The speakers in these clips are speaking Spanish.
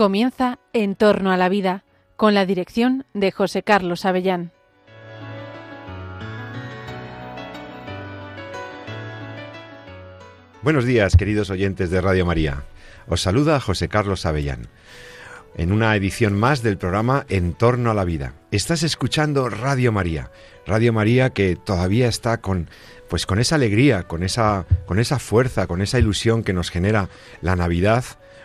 Comienza En torno a la vida, con la dirección de José Carlos Avellán. Buenos días, queridos oyentes de Radio María. Os saluda José Carlos Avellán en una edición más del programa En torno a la vida. Estás escuchando Radio María, Radio María que todavía está con pues con esa alegría, con esa con esa fuerza, con esa ilusión que nos genera la Navidad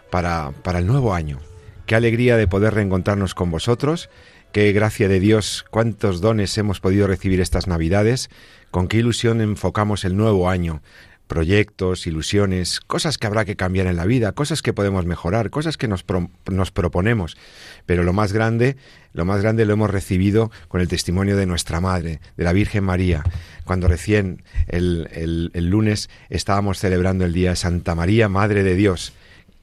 para para el nuevo año. Qué alegría de poder reencontrarnos con vosotros, qué gracia de Dios, cuántos dones hemos podido recibir estas Navidades, con qué ilusión enfocamos el nuevo año proyectos, ilusiones, cosas que habrá que cambiar en la vida, cosas que podemos mejorar, cosas que nos, nos, proponemos. Pero lo más grande, lo más grande lo hemos recibido con el testimonio de nuestra Madre, de la Virgen María, cuando recién el, el, el lunes estábamos celebrando el Día de Santa María, Madre de Dios.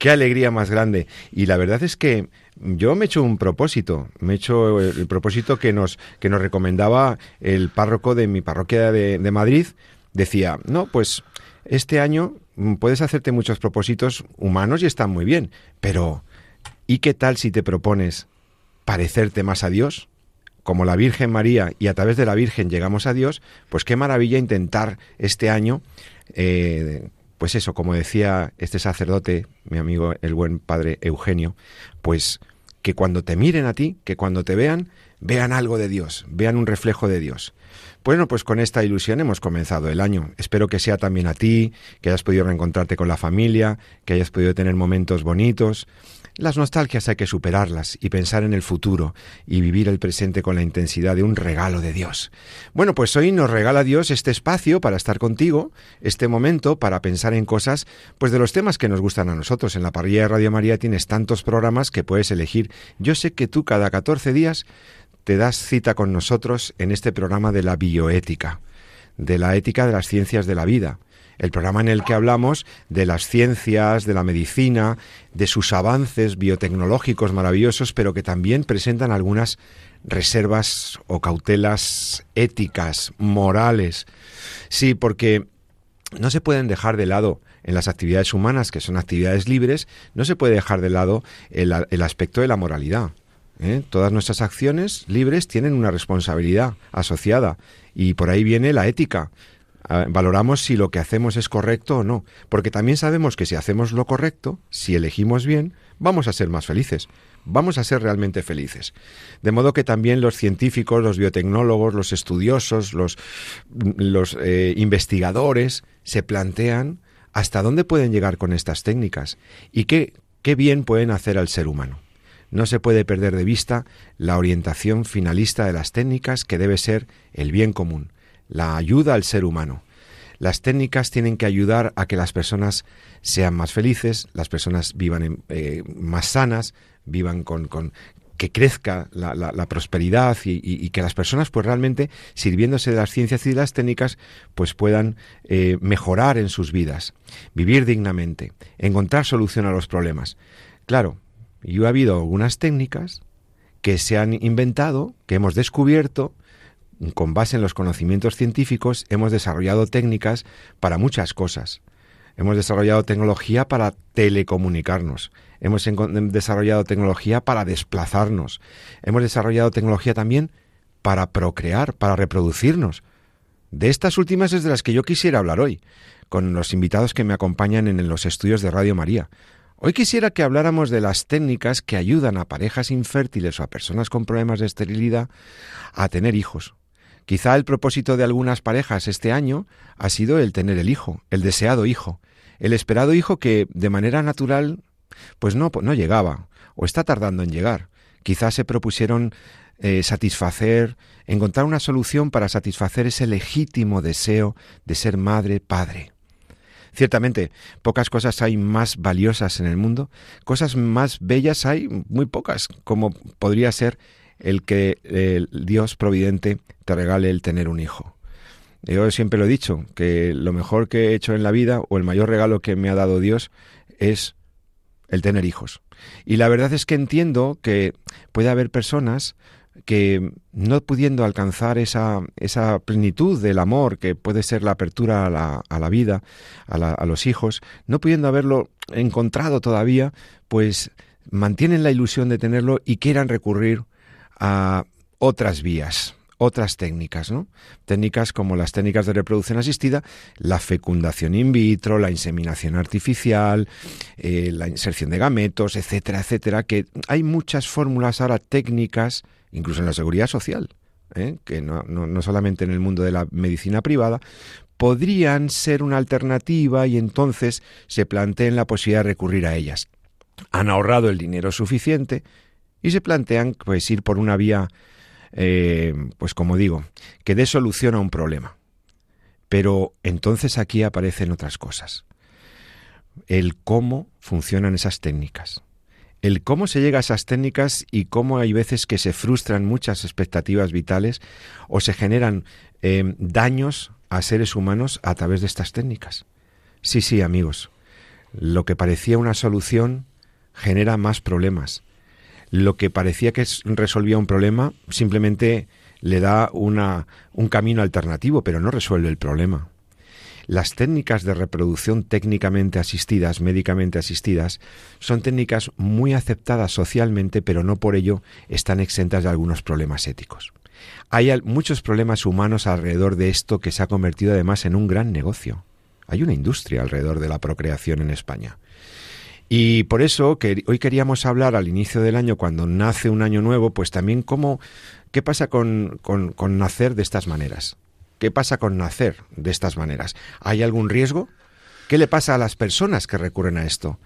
Qué alegría más grande. Y la verdad es que yo me he hecho un propósito, me he hecho el, propósito que nos, que nos recomendaba el párroco de mi parroquia de, Madrid. Decía, no, pues este año mm, puedes hacerte muchos propósitos humanos y están muy bien, pero ¿y qué tal si te propones parecerte más a Dios? Como la Virgen María y a través de la Virgen llegamos a Dios, pues qué maravilla intentar este año, eh, pues eso, como decía este sacerdote, mi amigo el buen padre Eugenio, pues que cuando te miren a ti, que cuando te vean, vean algo de Dios, vean un reflejo de Dios. Bueno, pues con esta ilusión hemos comenzado el año. Espero que sea también a ti, que hayas podido reencontrarte con la familia, que hayas podido tener momentos bonitos. Las nostalgias hay que superarlas y pensar en el futuro y vivir el presente con la intensidad de un regalo de Dios. Bueno, pues hoy nos regala Dios este espacio para estar contigo, este momento para pensar en cosas, pues de los temas que nos gustan a nosotros. En la parrilla de Radio María tienes tantos programas que puedes elegir. Yo sé que tú cada 14 días te das cita con nosotros en este programa de la bioética, de la ética de las ciencias de la vida, el programa en el que hablamos de las ciencias, de la medicina, de sus avances biotecnológicos maravillosos, pero que también presentan algunas reservas o cautelas éticas, morales. Sí, porque no se pueden dejar de lado en las actividades humanas, que son actividades libres, no se puede dejar de lado el, el aspecto de la moralidad. ¿Eh? Todas nuestras acciones libres tienen una responsabilidad asociada y por ahí viene la ética. Ah, valoramos si lo que hacemos es correcto o no, porque también sabemos que si hacemos lo correcto, si elegimos bien, vamos a ser más felices, vamos a ser realmente felices. De modo que también los científicos, los biotecnólogos, los estudiosos, los, los eh, investigadores se plantean hasta dónde pueden llegar con estas técnicas y qué, qué bien pueden hacer al ser humano. No se puede perder de vista la orientación finalista de las técnicas que debe ser el bien común, la ayuda al ser humano. Las técnicas tienen que ayudar a que las personas sean más felices, las personas vivan eh, más sanas, vivan con, que crezca la, prosperidad y, que las personas pues realmente sirviéndose de las ciencias y de las técnicas pues puedan eh, mejorar en sus vidas, vivir dignamente, encontrar solución a los problemas. Claro, y ha habido algunas técnicas que se han inventado, que hemos descubierto, con base en los conocimientos científicos, hemos desarrollado técnicas para muchas cosas. Hemos desarrollado tecnología para telecomunicarnos. Hemos desarrollado tecnología para desplazarnos. Hemos desarrollado tecnología también para procrear, para reproducirnos. De estas últimas es de las que yo quisiera hablar hoy, con los invitados que me acompañan en los estudios de Radio María. Hoy quisiera que habláramos de las técnicas que ayudan a parejas infértiles o a personas con problemas de esterilidad a tener hijos. Quizá el propósito de algunas parejas este año ha sido el tener el hijo, el deseado hijo, el esperado hijo que de manera natural pues no, no llegaba o está tardando en llegar. Quizá se propusieron eh, satisfacer, encontrar una solución para satisfacer ese legítimo deseo de ser madre, padre. Ciertamente, pocas cosas hay más valiosas en el mundo, cosas más bellas hay muy pocas, como podría ser el que el Dios providente te regale el tener un hijo. Yo siempre lo he dicho, que lo mejor que he hecho en la vida o el mayor regalo que me ha dado Dios es el tener hijos. Y la verdad es que entiendo que puede haber personas que no pudiendo alcanzar esa, esa plenitud del amor que puede ser la apertura a la, a la vida, a, a los hijos, no pudiendo haberlo encontrado todavía, pues mantienen la ilusión de tenerlo y quieran recurrir a otras vías, otras técnicas, ¿no? Técnicas como las técnicas de reproducción asistida, la fecundación in vitro, la inseminación artificial, eh, la inserción de gametos, etcétera, etcétera, que hay muchas fórmulas ahora técnicas, incluso en la seguridad social, ¿eh? que no, no solamente en el mundo de la medicina privada, podrían ser una alternativa y entonces se planteen la posibilidad de recurrir a ellas. Han ahorrado el dinero suficiente y se plantean pues ir por una vía eh, pues como digo, que dé solución a un problema. Pero entonces aquí aparecen otras cosas. El cómo funcionan esas técnicas. El cómo se llega a esas técnicas y cómo hay veces que se frustran muchas expectativas vitales o se generan eh, daños a seres humanos a través de estas técnicas. Sí, sí, amigos. Lo que parecía una solución genera más problemas lo que parecía que resolvía un problema simplemente le da una, un camino alternativo, pero no resuelve el problema. Las técnicas de reproducción técnicamente asistidas, médicamente asistidas, son técnicas muy aceptadas socialmente, pero no por ello están exentas de algunos problemas éticos. Hay muchos problemas humanos alrededor de esto que se ha convertido además en un gran negocio. Hay una industria alrededor de la procreación en España. Y por eso que hoy queríamos hablar al inicio del año, cuando nace un año nuevo, pues también cómo, qué pasa con, con, con nacer de estas maneras. ¿Qué pasa con nacer de estas maneras? ¿Hay algún riesgo? ¿Qué le pasa a las personas que recurren a esto?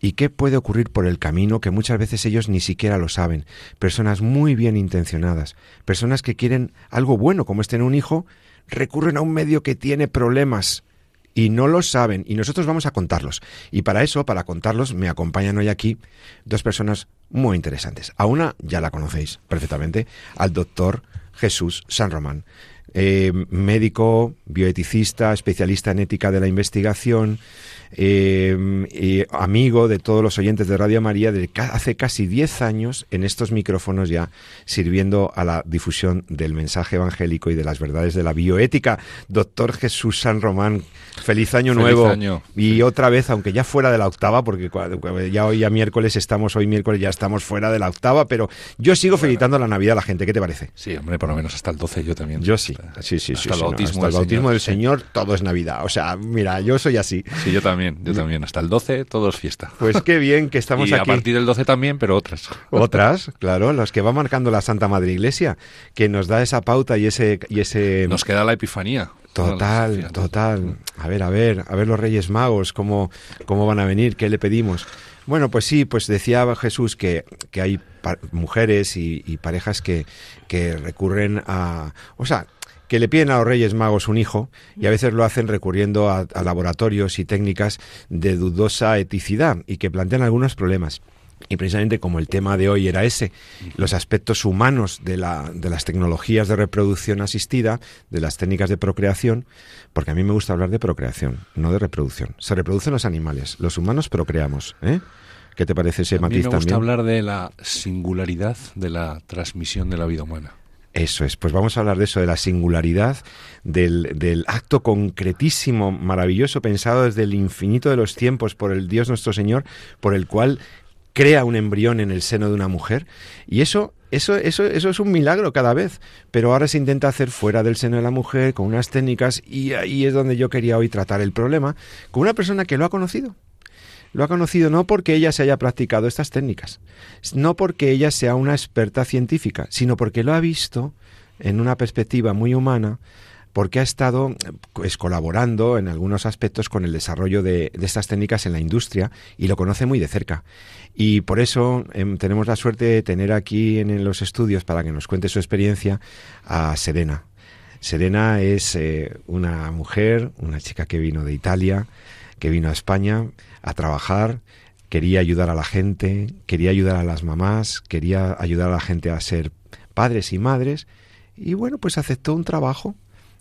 ¿Y qué puede ocurrir por el camino que muchas veces ellos ni siquiera lo saben? Personas muy bien intencionadas, personas que quieren algo bueno como es tener un hijo, recurren a un medio que tiene problemas y no lo saben y nosotros vamos a contarlos. Y para eso, para contarlos, me acompañan hoy aquí dos personas muy interesantes. A una ya la conocéis perfectamente, al doctor Jesús San Román. Eh, médico, bioeticista, especialista en ética de la investigación, eh, amigo de todos los oyentes de Radio María de hace casi 10 años en estos micrófonos ya sirviendo a la difusión del mensaje evangélico y de las verdades de la bioética. Doctor Jesús San Román, feliz año nuevo. Y otra vez, aunque ya fuera de la octava, porque ya hoy a miércoles estamos, hoy miércoles ya estamos fuera de la octava, pero yo sigo felicitando la Navidad a la gente. ¿Qué te parece? Sí, hombre, por lo menos hasta el 12 yo también. Yo sí, sí, sí. Hasta el bautismo, el bautismo del Señor, todo es Navidad. O sea, mira, yo soy así. Sí, yo también yo también. Hasta el 12 todo es fiesta. Pues qué bien que estamos y aquí. a partir del 12 también, pero otras. Otras, claro, las que va marcando la Santa Madre Iglesia, que nos da esa pauta y ese... Y ese... Nos queda la Epifanía. Total, total. A ver, a ver, a ver los Reyes Magos, cómo, cómo van a venir, qué le pedimos. Bueno, pues sí, pues decía Jesús que, que hay mujeres y, y parejas que, que recurren a... O sea, que le piden a los Reyes Magos un hijo y a veces lo hacen recurriendo a, laboratorios y técnicas de dudosa eticidad y que plantean algunos problemas. Y precisamente como el tema de hoy era ese, los aspectos humanos de, la, de, las tecnologías de reproducción asistida, de las técnicas de procreación, porque a mí me gusta hablar de procreación, no de reproducción. Se reproducen los animales, los humanos procreamos. ¿eh? ¿Qué te parece ese matiz también? A mí me gusta hablar de la singularidad de la transmisión de la vida humana. Eso es, pues vamos a hablar de eso, de la singularidad, del, del, acto concretísimo, maravilloso, pensado desde el infinito de los tiempos por el Dios nuestro Señor, por el cual crea un embrión en el seno de una mujer. Y eso, eso, eso, eso es un milagro cada vez. Pero ahora se intenta hacer fuera del seno de la mujer, con unas técnicas, y ahí es donde yo quería hoy tratar el problema, con una persona que lo ha conocido lo ha conocido no porque ella se haya practicado estas técnicas, no porque ella sea una experta científica, sino porque lo ha visto en una perspectiva muy humana, porque ha estado pues, colaborando en algunos aspectos con el desarrollo de, estas técnicas en la industria y lo conoce muy de cerca. Y por eso em, tenemos la suerte de tener aquí en, los estudios, para que nos cuente su experiencia, a Serena. Serena es eh, una mujer, una chica que vino de Italia, que vino a España a trabajar, quería ayudar a la gente, quería ayudar a las mamás, quería ayudar a la gente a ser padres y madres, y bueno, pues aceptó un trabajo,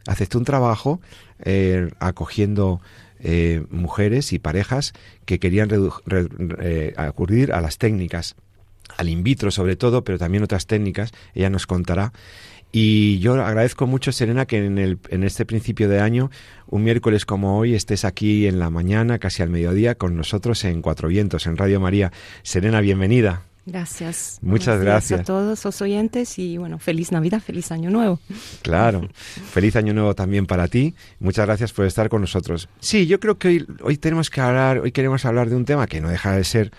aceptó un trabajo eh, acogiendo eh, mujeres y parejas que querían eh, acudir a las técnicas, al in vitro sobre todo, pero también otras técnicas, ella nos contará, Y yo agradezco mucho, Serena, que en, el, en este principio de año, un miércoles como hoy, estés aquí en la mañana, casi al mediodía, con nosotros en Cuatro Vientos, en Radio María. Serena, bienvenida. Gracias. Muchas gracias. a todos los oyentes y bueno, feliz Navidad, feliz Año Nuevo. Claro, feliz Año Nuevo también para ti. Muchas gracias por estar con nosotros. Sí, yo creo que hoy, hoy tenemos que hablar, hoy queremos hablar de un tema que no deja de ser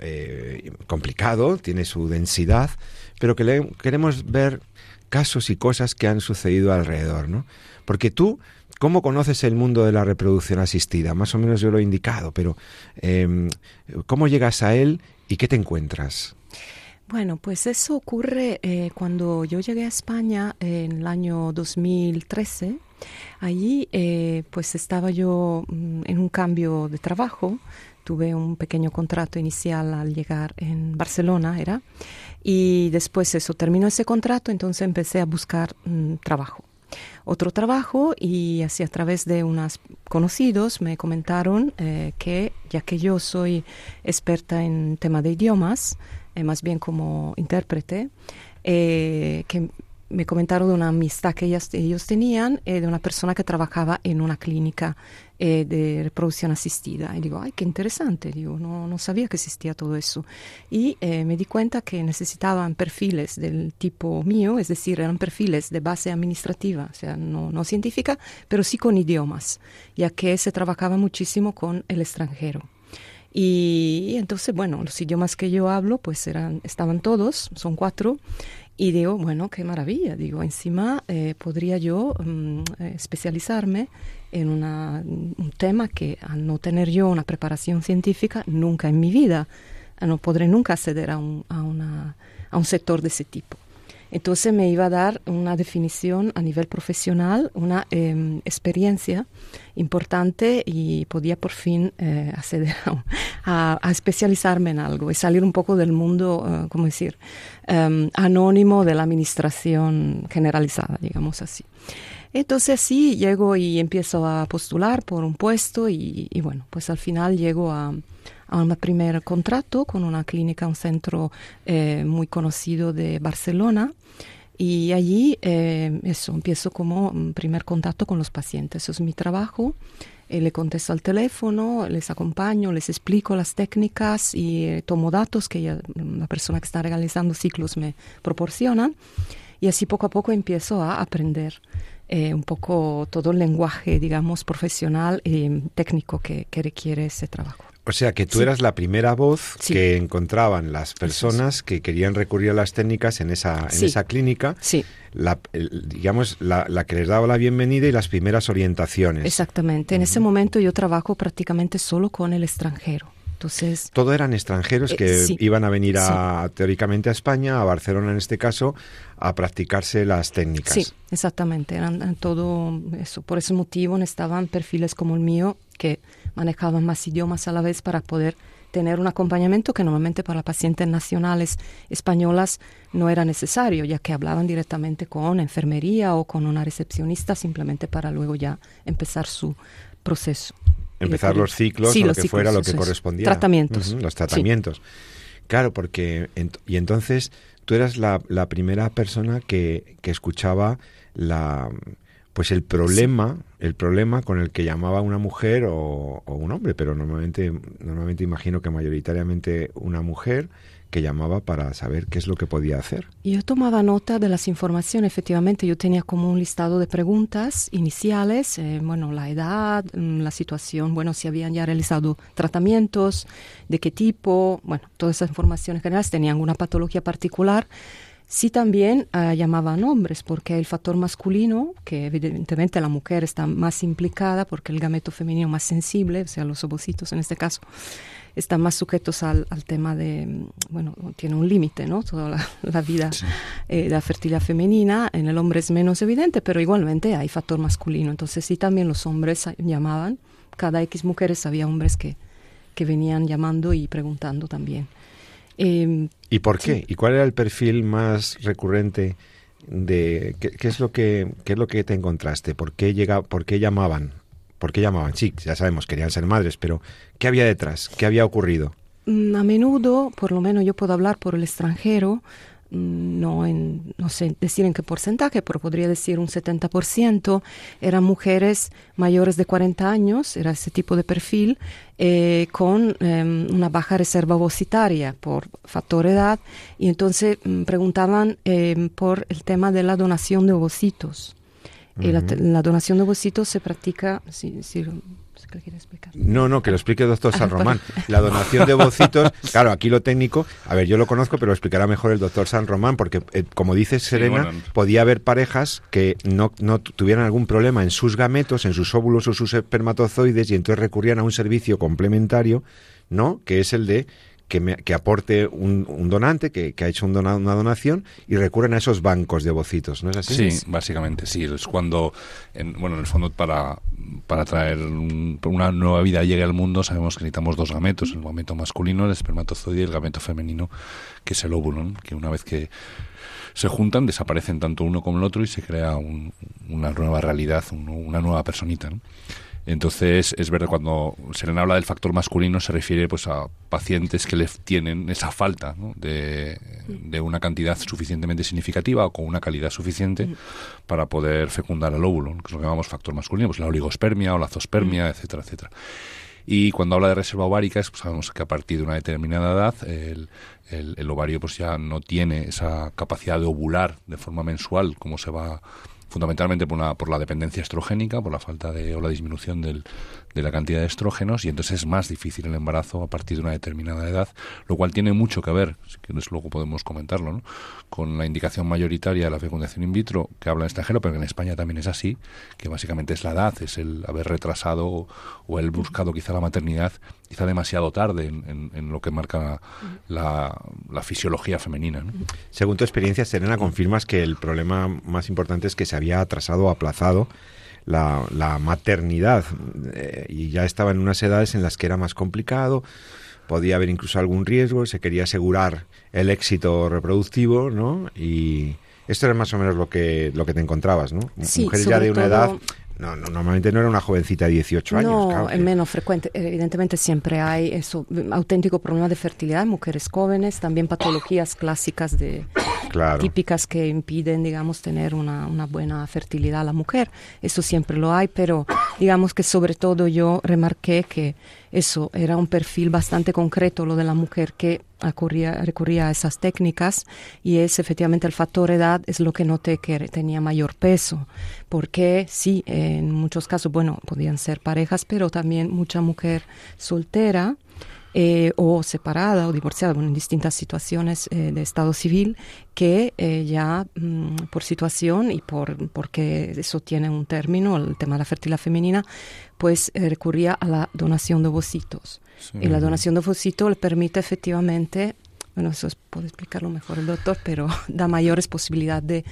eh, complicado, tiene su densidad, pero que le, queremos ver casos y cosas que han sucedido alrededor, ¿no? Porque tú, ¿cómo conoces el mundo de la reproducción asistida? Más o menos yo lo he indicado, pero em, ¿cómo llegas a él y qué te encuentras? Bueno, pues eso ocurre eh, cuando yo llegué a España en el año 2013. Allí eh, pues estaba yo mm, en un cambio de trabajo, tuve un pequeño contrato inicial al llegar en Barcelona, era, y después eso, terminó ese contrato, entonces empecé a buscar mm, trabajo. Otro trabajo y así a través de unos conocidos me comentaron eh, que ya que yo soy experta en tema de idiomas, eh, más bien como intérprete, eh, que me comentaron de una amistad que ellos tenían de una persona que trabajaba en una clínica eh, de reproducción asistida. Y digo, ay, qué interesante, digo, no, sabía que existía todo eso. Y eh, me di cuenta que necesitaban perfiles del tipo mío, es decir, eran perfiles de base administrativa, o sea, no, no científica, pero sí con idiomas, ya que se trabajaba muchísimo con el extranjero. Y, entonces, bueno, los idiomas que yo hablo, pues eran, estaban todos, son cuatro, y digo, bueno, qué maravilla, digo, encima eh, podría yo mm, especializarme en un tema que al no tener yo una preparación científica, nunca en mi vida, no podré nunca acceder a un, a un sector de ese tipo. Entonces me iba a dar una definición a nivel profesional, una em, experiencia importante y podía por fin eh, acceder a, a, especializarme en algo y salir un poco del mundo, uh, ¿cómo decir?, um, anónimo de la administración generalizada, digamos así. Entonces sí, llego y empiezo a postular por un puesto y, bueno, pues al final llego a, un primer contrato con una clínica, un centro eh, muy conocido de Barcelona. Y allí, eh, eso, empiezo como primer contacto con los pacientes. Eso es mi trabajo. Eh, le contesto al teléfono, les acompaño, les explico las técnicas y tomo datos que la persona que está realizando ciclos me proporcionan. Y así poco a poco empiezo a aprender eh, un poco todo el lenguaje, digamos, profesional y técnico que, requiere ese trabajo. O sea, que tú eras la primera voz que encontraban las personas que querían recurrir a las técnicas en esa, en esa clínica. Sí. La, digamos, la, la, que les daba la bienvenida y las primeras orientaciones. Exactamente. En ese momento yo trabajo prácticamente solo con el extranjero. Entonces, todo eran extranjeros que eh, iban a venir a, teóricamente a España, a Barcelona en este caso, a practicarse las técnicas. Sí, exactamente. Eran, todo eso. Por ese motivo estaban perfiles como el mío que manejaban más idiomas a la vez para poder tener un acompañamiento que normalmente para pacientes nacionales españolas no era necesario, ya que hablaban directamente con enfermería o con una recepcionista simplemente para luego ya empezar su proceso empezar los ciclos o lo que fuera lo que correspondía. Tratamientos. los tratamientos. Claro, porque y entonces tú eras la, la primera persona que, que, escuchaba la pues el problema, el problema con el que llamaba una mujer o, o, un hombre, pero normalmente, normalmente imagino que mayoritariamente una mujer que llamaba para saber qué es lo que podía hacer. Yo tomaba nota de las informaciones, efectivamente, yo tenía como un listado de preguntas iniciales, eh, bueno, la edad, mm, la situación, bueno, si habían ya realizado tratamientos, de qué tipo, bueno, todas esas informaciones generales, tenían una patología particular. Sí también uh, llamaban hombres, porque el factor masculino, que evidentemente la mujer está más implicada, porque el gameto femenino más sensible, o sea, los ovocitos en este caso, están más sujetos al, tema de, bueno, tiene un límite, ¿no? Toda la, vida eh, de la fertilidad femenina, en el hombre es menos evidente, pero igualmente hay factor masculino. Entonces sí también los hombres llamaban, cada X mujeres había hombres que, que venían llamando y preguntando también. Em, ¿Y por qué? ¿Y cuál era el perfil más recurrente de qué, qué, es lo que qué es lo que te encontraste? ¿Por qué llega, por qué llamaban ¿Por qué llamaban? Sí, ya sabemos, querían ser madres, pero ¿qué había detrás? ¿Qué había ocurrido? Mm, a menudo, por lo menos yo puedo hablar por el extranjero, mm, no, en, no sé decir en qué porcentaje, pero podría decir un 70%, eran mujeres mayores de 40 años, era ese tipo de perfil, eh, con em, una baja reserva ovocitaria por factor edad, y entonces mm, preguntaban em, por el tema de la donación de ovocitos. Y la, la, donación de ovocitos se practica, si, si no, no, que lo explique el doctor San Román. La donación de bocitos, claro, aquí lo técnico, a ver, yo lo conozco, pero lo explicará mejor el doctor San Román, porque eh, como dice Serena, podía haber parejas que no, no tuvieran algún problema en sus gametos, en sus óvulos o sus espermatozoides, y entonces recurrían a un servicio complementario, ¿no? Que es el de que, aporte un, donante que, ha hecho una donación y recurren a esos bancos de bocitos, ¿no es así? Sí, básicamente sí. Es cuando, en, bueno, en el fondo para, para traer una nueva vida llegue al mundo sabemos que necesitamos dos gametos, el gameto masculino, el espermatozoide y el gameto femenino, que es el óvulo, que una vez que se juntan desaparecen tanto uno como el otro y se crea una nueva realidad, una nueva personita. ¿no? Entonces, es verdad, cuando Serena habla del factor masculino, se refiere pues a pacientes que le tienen esa falta de, una cantidad suficientemente significativa o con una calidad suficiente mm. para poder fecundar el óvulo, que es lo que llamamos factor masculino, pues la oligospermia o la zospermia, mm. etcétera, etcétera. Y cuando habla de reserva ovárica, pues sabemos que a partir de una determinada edad el, el, ovario pues ya no tiene esa capacidad de ovular de forma mensual como se va fundamentalmente por, por la dependencia estrogénica, por la falta de o la disminución del, de la cantidad de estrógenos y entonces es más difícil el embarazo a partir de una determinada edad, lo cual tiene mucho que ver, si luego podemos comentarlo, ¿no? con la indicación mayoritaria de la fecundación in vitro que habla en extranjero, pero que en España también es así, que básicamente es la edad, es el haber retrasado o el buscado quizá la maternidad quizá demasiado tarde en, lo que marca la, fisiología femenina. Según tu experiencia, Serena, confirmas que el problema más importante es que se había atrasado o aplazado la, la maternidad eh, y ya estaba en unas edades en las que era más complicado, podía haber incluso algún riesgo, se quería asegurar el éxito reproductivo, ¿no? Y esto era más o menos lo que, lo que te encontrabas, ¿no? Mujeres ya de una edad no, no, normalmente no era una jovencita de 18 años. No, es menos frecuente. Evidentemente siempre hay eso, auténtico problema de fertilidad en mujeres jóvenes, también patologías clásicas de típicas que impiden, digamos, tener una, una buena fertilidad a la mujer. Eso siempre lo hay, pero digamos que sobre todo yo remarqué que eso era un perfil bastante concreto, lo de la mujer que recurría a esas técnicas y es efectivamente el factor edad es lo que noté que tenía mayor peso, porque sí, en muchos casos, bueno, podían ser parejas, pero también mucha mujer soltera eh, o separada o divorciada, en distintas situaciones eh, de estado civil, que eh, ya mm, por situación y por porque eso tiene un término, el tema de la fertilidad femenina, pues recurría a la donación de ovocitos. Y la donación de ovocitos le permite efectivamente bueno, eso puede explicarlo mejor el doctor, pero da mayores posibilidades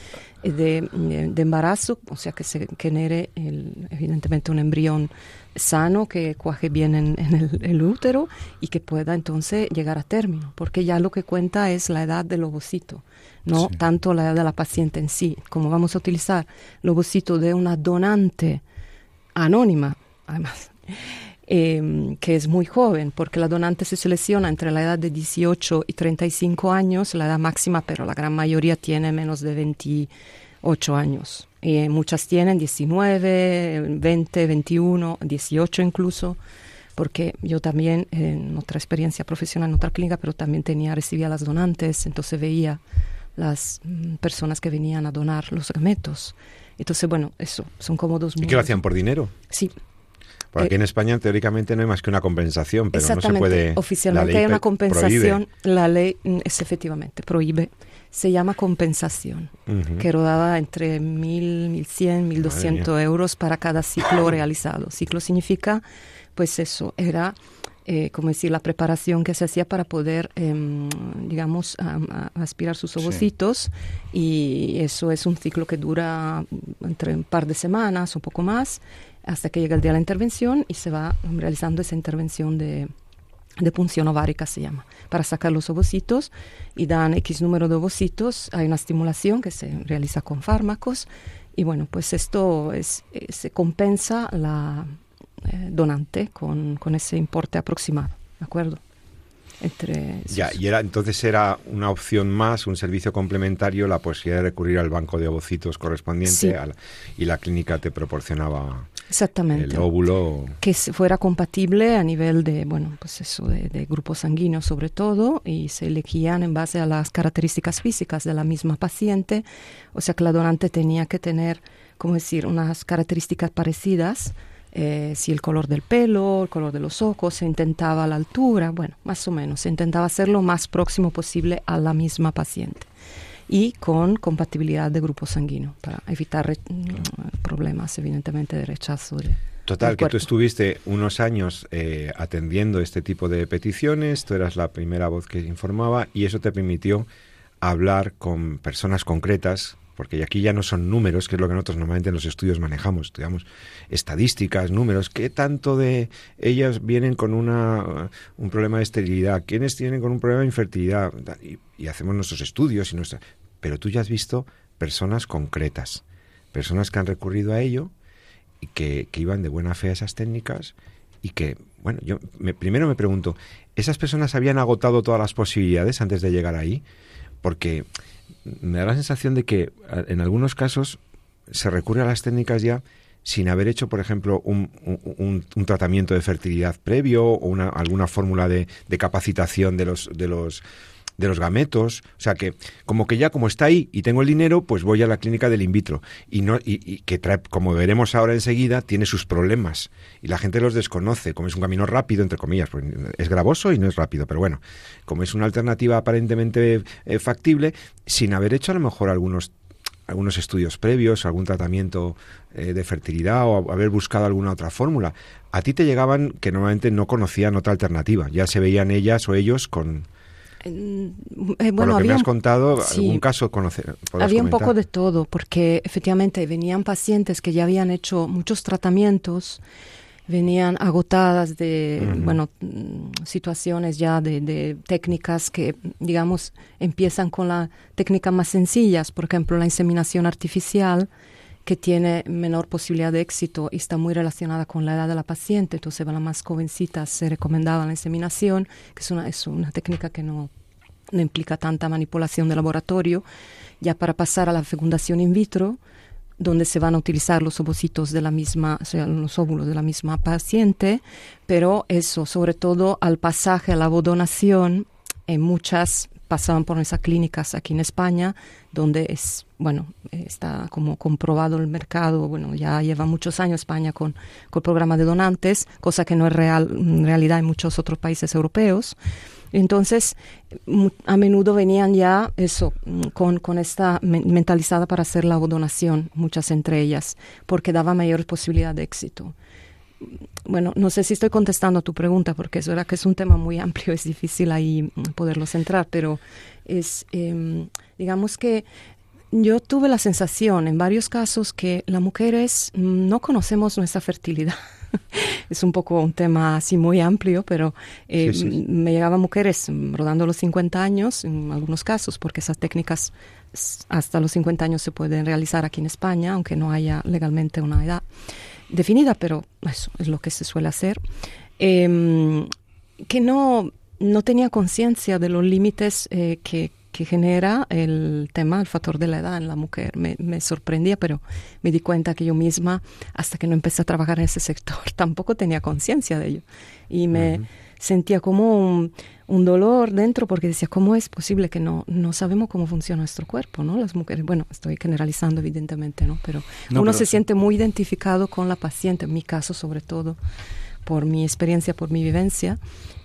de, de, embarazo, o sea, que se genere el, evidentemente un embrión sano que cuaje bien en, el, útero y que pueda entonces llegar a término, porque ya lo que cuenta es la edad del ovocito, no tanto la edad de la paciente en sí. Como vamos a utilizar el ovocito de una donante anónima, además, Em, que es muy joven, porque la donante se selecciona entre la edad de 18 y 35 años, la edad máxima, pero la gran mayoría tiene menos de 28 años. Y muchas tienen 19, 20, 21, 18 incluso, porque yo también, en otra experiencia profesional, en otra clínica, pero también tenía, recibía las donantes, entonces veía las mm, personas que venían a donar los gametos. Entonces, bueno, eso, son como dos ¿Y qué lo hacían por dinero? Sí, por aquí en España teóricamente no hay más que una compensación, pero no se puede. Oficialmente hay una compensación. La ley mm, es efectivamente prohíbe. Se llama compensación, que rodaba entre 1.000, 1.100, 1.200 euros para cada ciclo realizado. Ciclo significa, pues eso, era eh, como decir, la preparación que se hacía para poder, em, digamos, aspirar sus ovocitos. Y eso es un ciclo que dura entre un par de semanas, un poco más hasta que llega el día de la intervención y se va realizando esa intervención de, de punción ovárica se llama, para sacar los ovocitos y dan X número de ovocitos, hay una estimulación que se realiza con fármacos y bueno, pues esto es, eh, se compensa la eh, donante con, con, ese importe aproximado, ¿de acuerdo? entre ya y era entonces era una opción más un servicio complementario la posibilidad de recurrir al banco de ovocitos correspondiente y la clínica te proporcionaba Exactamente. el óvulo. Que fuera compatible a nivel de bueno pues eso de, de grupo sanguíneo sobre todo y se elegían en base a las características físicas de la misma paciente. O sea que la donante tenía que tener como decir unas características parecidas eh, si el color del pelo, el color de los ojos, se intentaba la altura, bueno, más o menos, se intentaba hacer lo más próximo posible a la misma paciente y con compatibilidad de grupo sanguíneo para evitar mm, problemas, evidentemente, de rechazo. De, Total, que tú estuviste unos años eh, atendiendo este tipo de peticiones, tú eras la primera voz que informaba y eso te permitió hablar con personas concretas porque aquí ya no son números, que es lo que nosotros normalmente en los estudios manejamos, digamos, estadísticas, números, qué tanto de ellas vienen con una, un problema de esterilidad, quiénes tienen con un problema de infertilidad, y, hacemos nuestros estudios, y nuestra, pero tú ya has visto personas concretas, personas que han recurrido a ello y que, que iban de buena fe a esas técnicas y que, bueno, yo me, primero me pregunto, ¿esas personas habían agotado todas las posibilidades antes de llegar ahí? Porque me da la sensación de que en algunos casos se recurre a las técnicas ya sin haber hecho, por ejemplo, un, un, tratamiento de fertilidad previo o una, alguna fórmula de, de capacitación de los, de los de los gametos, o sea que como que ya como está ahí y tengo el dinero, pues voy a la clínica del in vitro. Y no y, que trae, como veremos ahora enseguida, tiene sus problemas. Y la gente los desconoce, como es un camino rápido entre comillas, pues es gravoso y no es rápido, pero bueno, como es una alternativa aparentemente eh, factible, sin haber hecho a lo mejor algunos algunos estudios previos, algún tratamiento eh, de fertilidad o haber buscado alguna otra fórmula. A ti te llegaban que normalmente no conocían otra alternativa, ya se veían ellas o ellos con, bueno, Por lo que me has contado, algún caso conocer. Había un poco de todo, porque efectivamente venían pacientes que ya habían hecho muchos tratamientos, venían agotadas de, bueno, mm, situaciones ya de, de, técnicas que, digamos, empiezan con las técnicas más sencillas, por ejemplo, la inseminación artificial, que tiene menor posibilidad de éxito y está muy relacionada con la edad de la paciente. Entonces, las más jovencitas se recomendaba la inseminación, que es una, es una técnica que no, no implica tanta manipulación de laboratorio. Ya para pasar a la fecundación in vitro, donde se van a utilizar los ovocitos de la misma, o sea, los óvulos de la misma paciente, pero eso, sobre todo al pasaje a la abodonación, en muchas pasaban por esas clínicas aquí en España, donde es, bueno, está como comprobado el mercado, bueno, ya lleva muchos años España con, con el programa de donantes, cosa que no es real, realidad en muchos otros países europeos. Entonces, a menudo venían ya eso, con, con esta mentalizada para hacer la donación, muchas entre ellas, porque daba mayor posibilidad de éxito bueno, no sé si estoy contestando a tu pregunta, porque es verdad que es un tema muy amplio, es difícil ahí poderlo centrar, pero es, em, digamos que yo tuve la sensación en varios casos que las mujeres no conocemos nuestra fertilidad. es un poco un tema así muy amplio, pero eh, me llegaban mujeres rodando los 50 años en algunos casos, porque esas técnicas hasta los 50 años se pueden realizar aquí en España, aunque no haya legalmente una edad definida, pero eso es lo que se suele hacer, em, que no, no tenía conciencia de los límites eh, que, que, genera el tema, el factor de la edad en la mujer. Me, me, sorprendía, pero me di cuenta que yo misma, hasta que no empecé a trabajar en ese sector, tampoco tenía conciencia de ello. Y me sentía como un, un dolor dentro porque decía, ¿cómo es posible que no, no sabemos cómo funciona nuestro cuerpo? ¿no? Las mujeres, bueno, estoy generalizando evidentemente, ¿no? pero uno se siente muy identificado con la paciente, en mi caso sobre todo, por mi experiencia, por mi vivencia,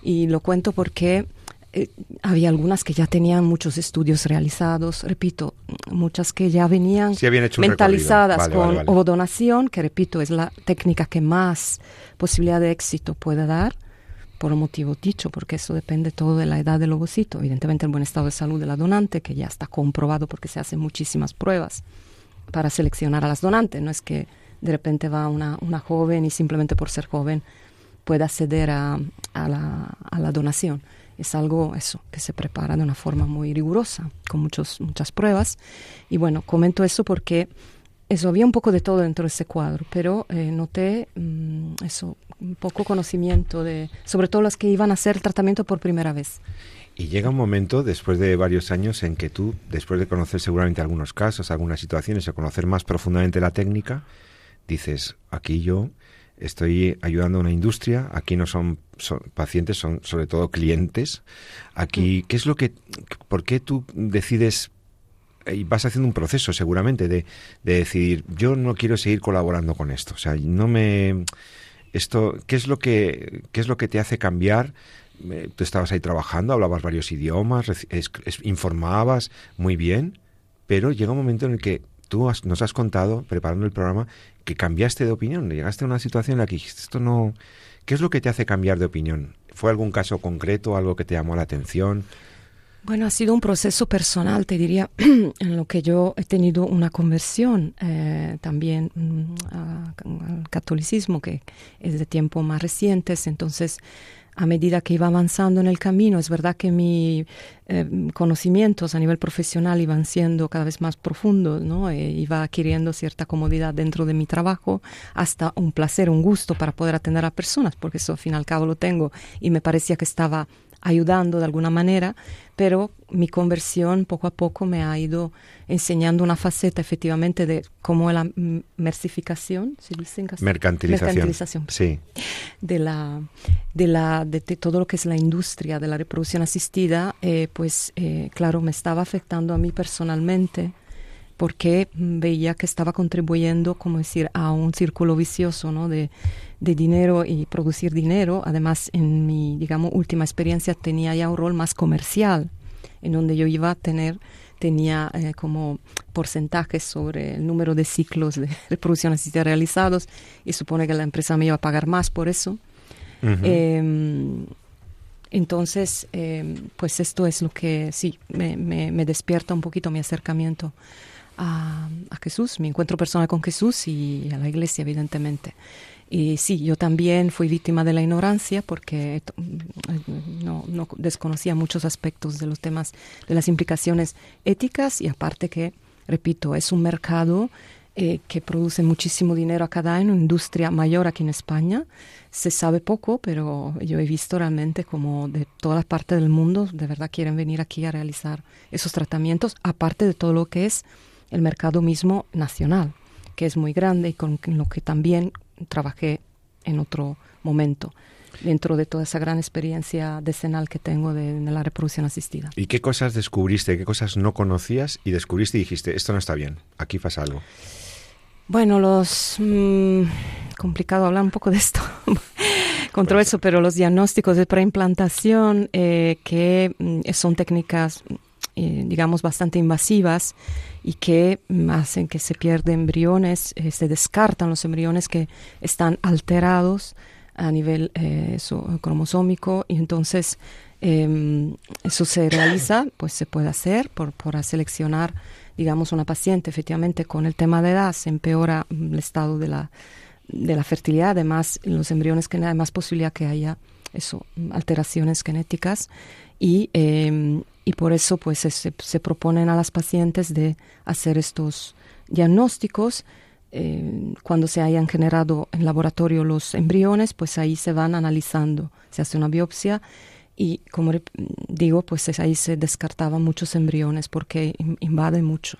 y lo cuento porque eh, había algunas que ya tenían muchos estudios realizados, repito, muchas que ya venían mentalizadas con ovodonación, que repito, es la técnica que más posibilidad de éxito puede dar por un motivo dicho, porque eso depende todo de la edad del ovocito, evidentemente el buen estado de salud de la donante, que ya está comprobado porque se hacen muchísimas pruebas para seleccionar a las donantes, no es que de repente va una, una joven y simplemente por ser joven pueda acceder a, a, la, a la donación. Es algo eso, que se prepara de una forma muy rigurosa, con muchos, muchas pruebas. Y bueno, comento eso porque eso, había un poco de todo dentro de ese cuadro, pero eh, noté mm, eso, un poco conocimiento de, sobre todo las que iban a hacer el tratamiento por primera vez. Y llega un momento, después de varios años, en que tú, después de conocer seguramente algunos casos, algunas situaciones, o conocer más profundamente la técnica, dices, aquí yo estoy ayudando a una industria, aquí no son, pacientes, son sobre todo clientes. Aquí, mm. ¿qué es lo que, por qué tú decides y vas haciendo un proceso seguramente de, de decidir, yo no quiero seguir colaborando con esto, o sea, no me esto, ¿qué es lo que qué es lo que te hace cambiar? Tú estabas ahí trabajando, hablabas varios idiomas, informabas muy bien, pero llega un momento en el que tú nos has contado, preparando el programa, que cambiaste de opinión, llegaste a una situación en la que dijiste, esto no... ¿Qué es lo que te hace cambiar de opinión? ¿Fue algún caso concreto, algo que te llamó la atención? Bueno, ha sido un proceso personal, te diría, en lo que yo he tenido una conversión eh, también mm, al catolicismo, que es de tiempo más recientes, entonces a medida que iba avanzando en el camino, es verdad que mis eh, conocimientos a nivel profesional iban siendo cada vez más profundos, ¿no? E iba adquiriendo cierta comodidad dentro de mi trabajo, hasta un placer, un gusto para poder atender a personas, porque eso al fin y al cabo lo tengo y me parecía que estaba ayudando de alguna manera, pero mi conversión poco a poco me ha ido enseñando una faceta efectivamente de cómo la mercificación, ¿se dice en Mercantilización. Mercantilización. Sí. De, la, de, la, de, todo lo que es la industria de la reproducción asistida, eh, pues eh, claro, me estaba afectando a mí personalmente porque veía que estaba contribuyendo, como decir, a un círculo vicioso, ¿no? De, de dinero y producir dinero. Además, en mi, digamos, última experiencia tenía ya un rol más comercial, en donde yo iba a tener, tenía eh, como porcentajes sobre el número de ciclos de reproducción asistida realizados y supone que la empresa me iba a pagar más por eso. Em, entonces, em, pues esto es lo que sí, me, me, despierta un poquito mi acercamiento a, a, Jesús, mi encuentro personal con Jesús y a la iglesia, evidentemente. Y sí, yo también fui víctima de la ignorancia porque mm, no, no, desconocía muchos aspectos de los temas, de las implicaciones éticas y aparte que, repito, es un mercado eh, que produce muchísimo dinero a cada año, una industria mayor aquí en España. Se sabe poco, pero yo he visto realmente como de todas partes del mundo de verdad quieren venir aquí a realizar esos tratamientos, aparte de todo lo que es el mercado mismo nacional, que es muy grande y con lo que también trabajé en otro momento dentro de toda esa gran experiencia decenal que tengo de, la reproducción asistida. ¿Y qué cosas descubriste, qué cosas no conocías y descubriste y dijiste, esto no está bien, aquí pasa algo? Bueno, los... Mm, complicado hablar un poco de esto, controverso, pero los diagnósticos de preimplantación, eh, que mm, son técnicas, eh, digamos, bastante invasivas, y que hacen que se pierden embriones, eh, se descartan los embriones que están alterados a nivel eh, cromosómico. Y entonces em, eso se realiza, pues se puede hacer por, por seleccionar, digamos, una paciente. Efectivamente con el tema de edad, se empeora el estado de la, de la fertilidad, además los embriones que hay más posibilidad que haya eso, alteraciones genéticas. Y em, y por eso pues se, se, proponen a las pacientes de hacer estos diagnósticos. Eh, cuando se hayan generado en laboratorio los embriones pues ahí se van analizando se hace una biopsia y como digo pues ahí se descartaban muchos embriones porque invade mucho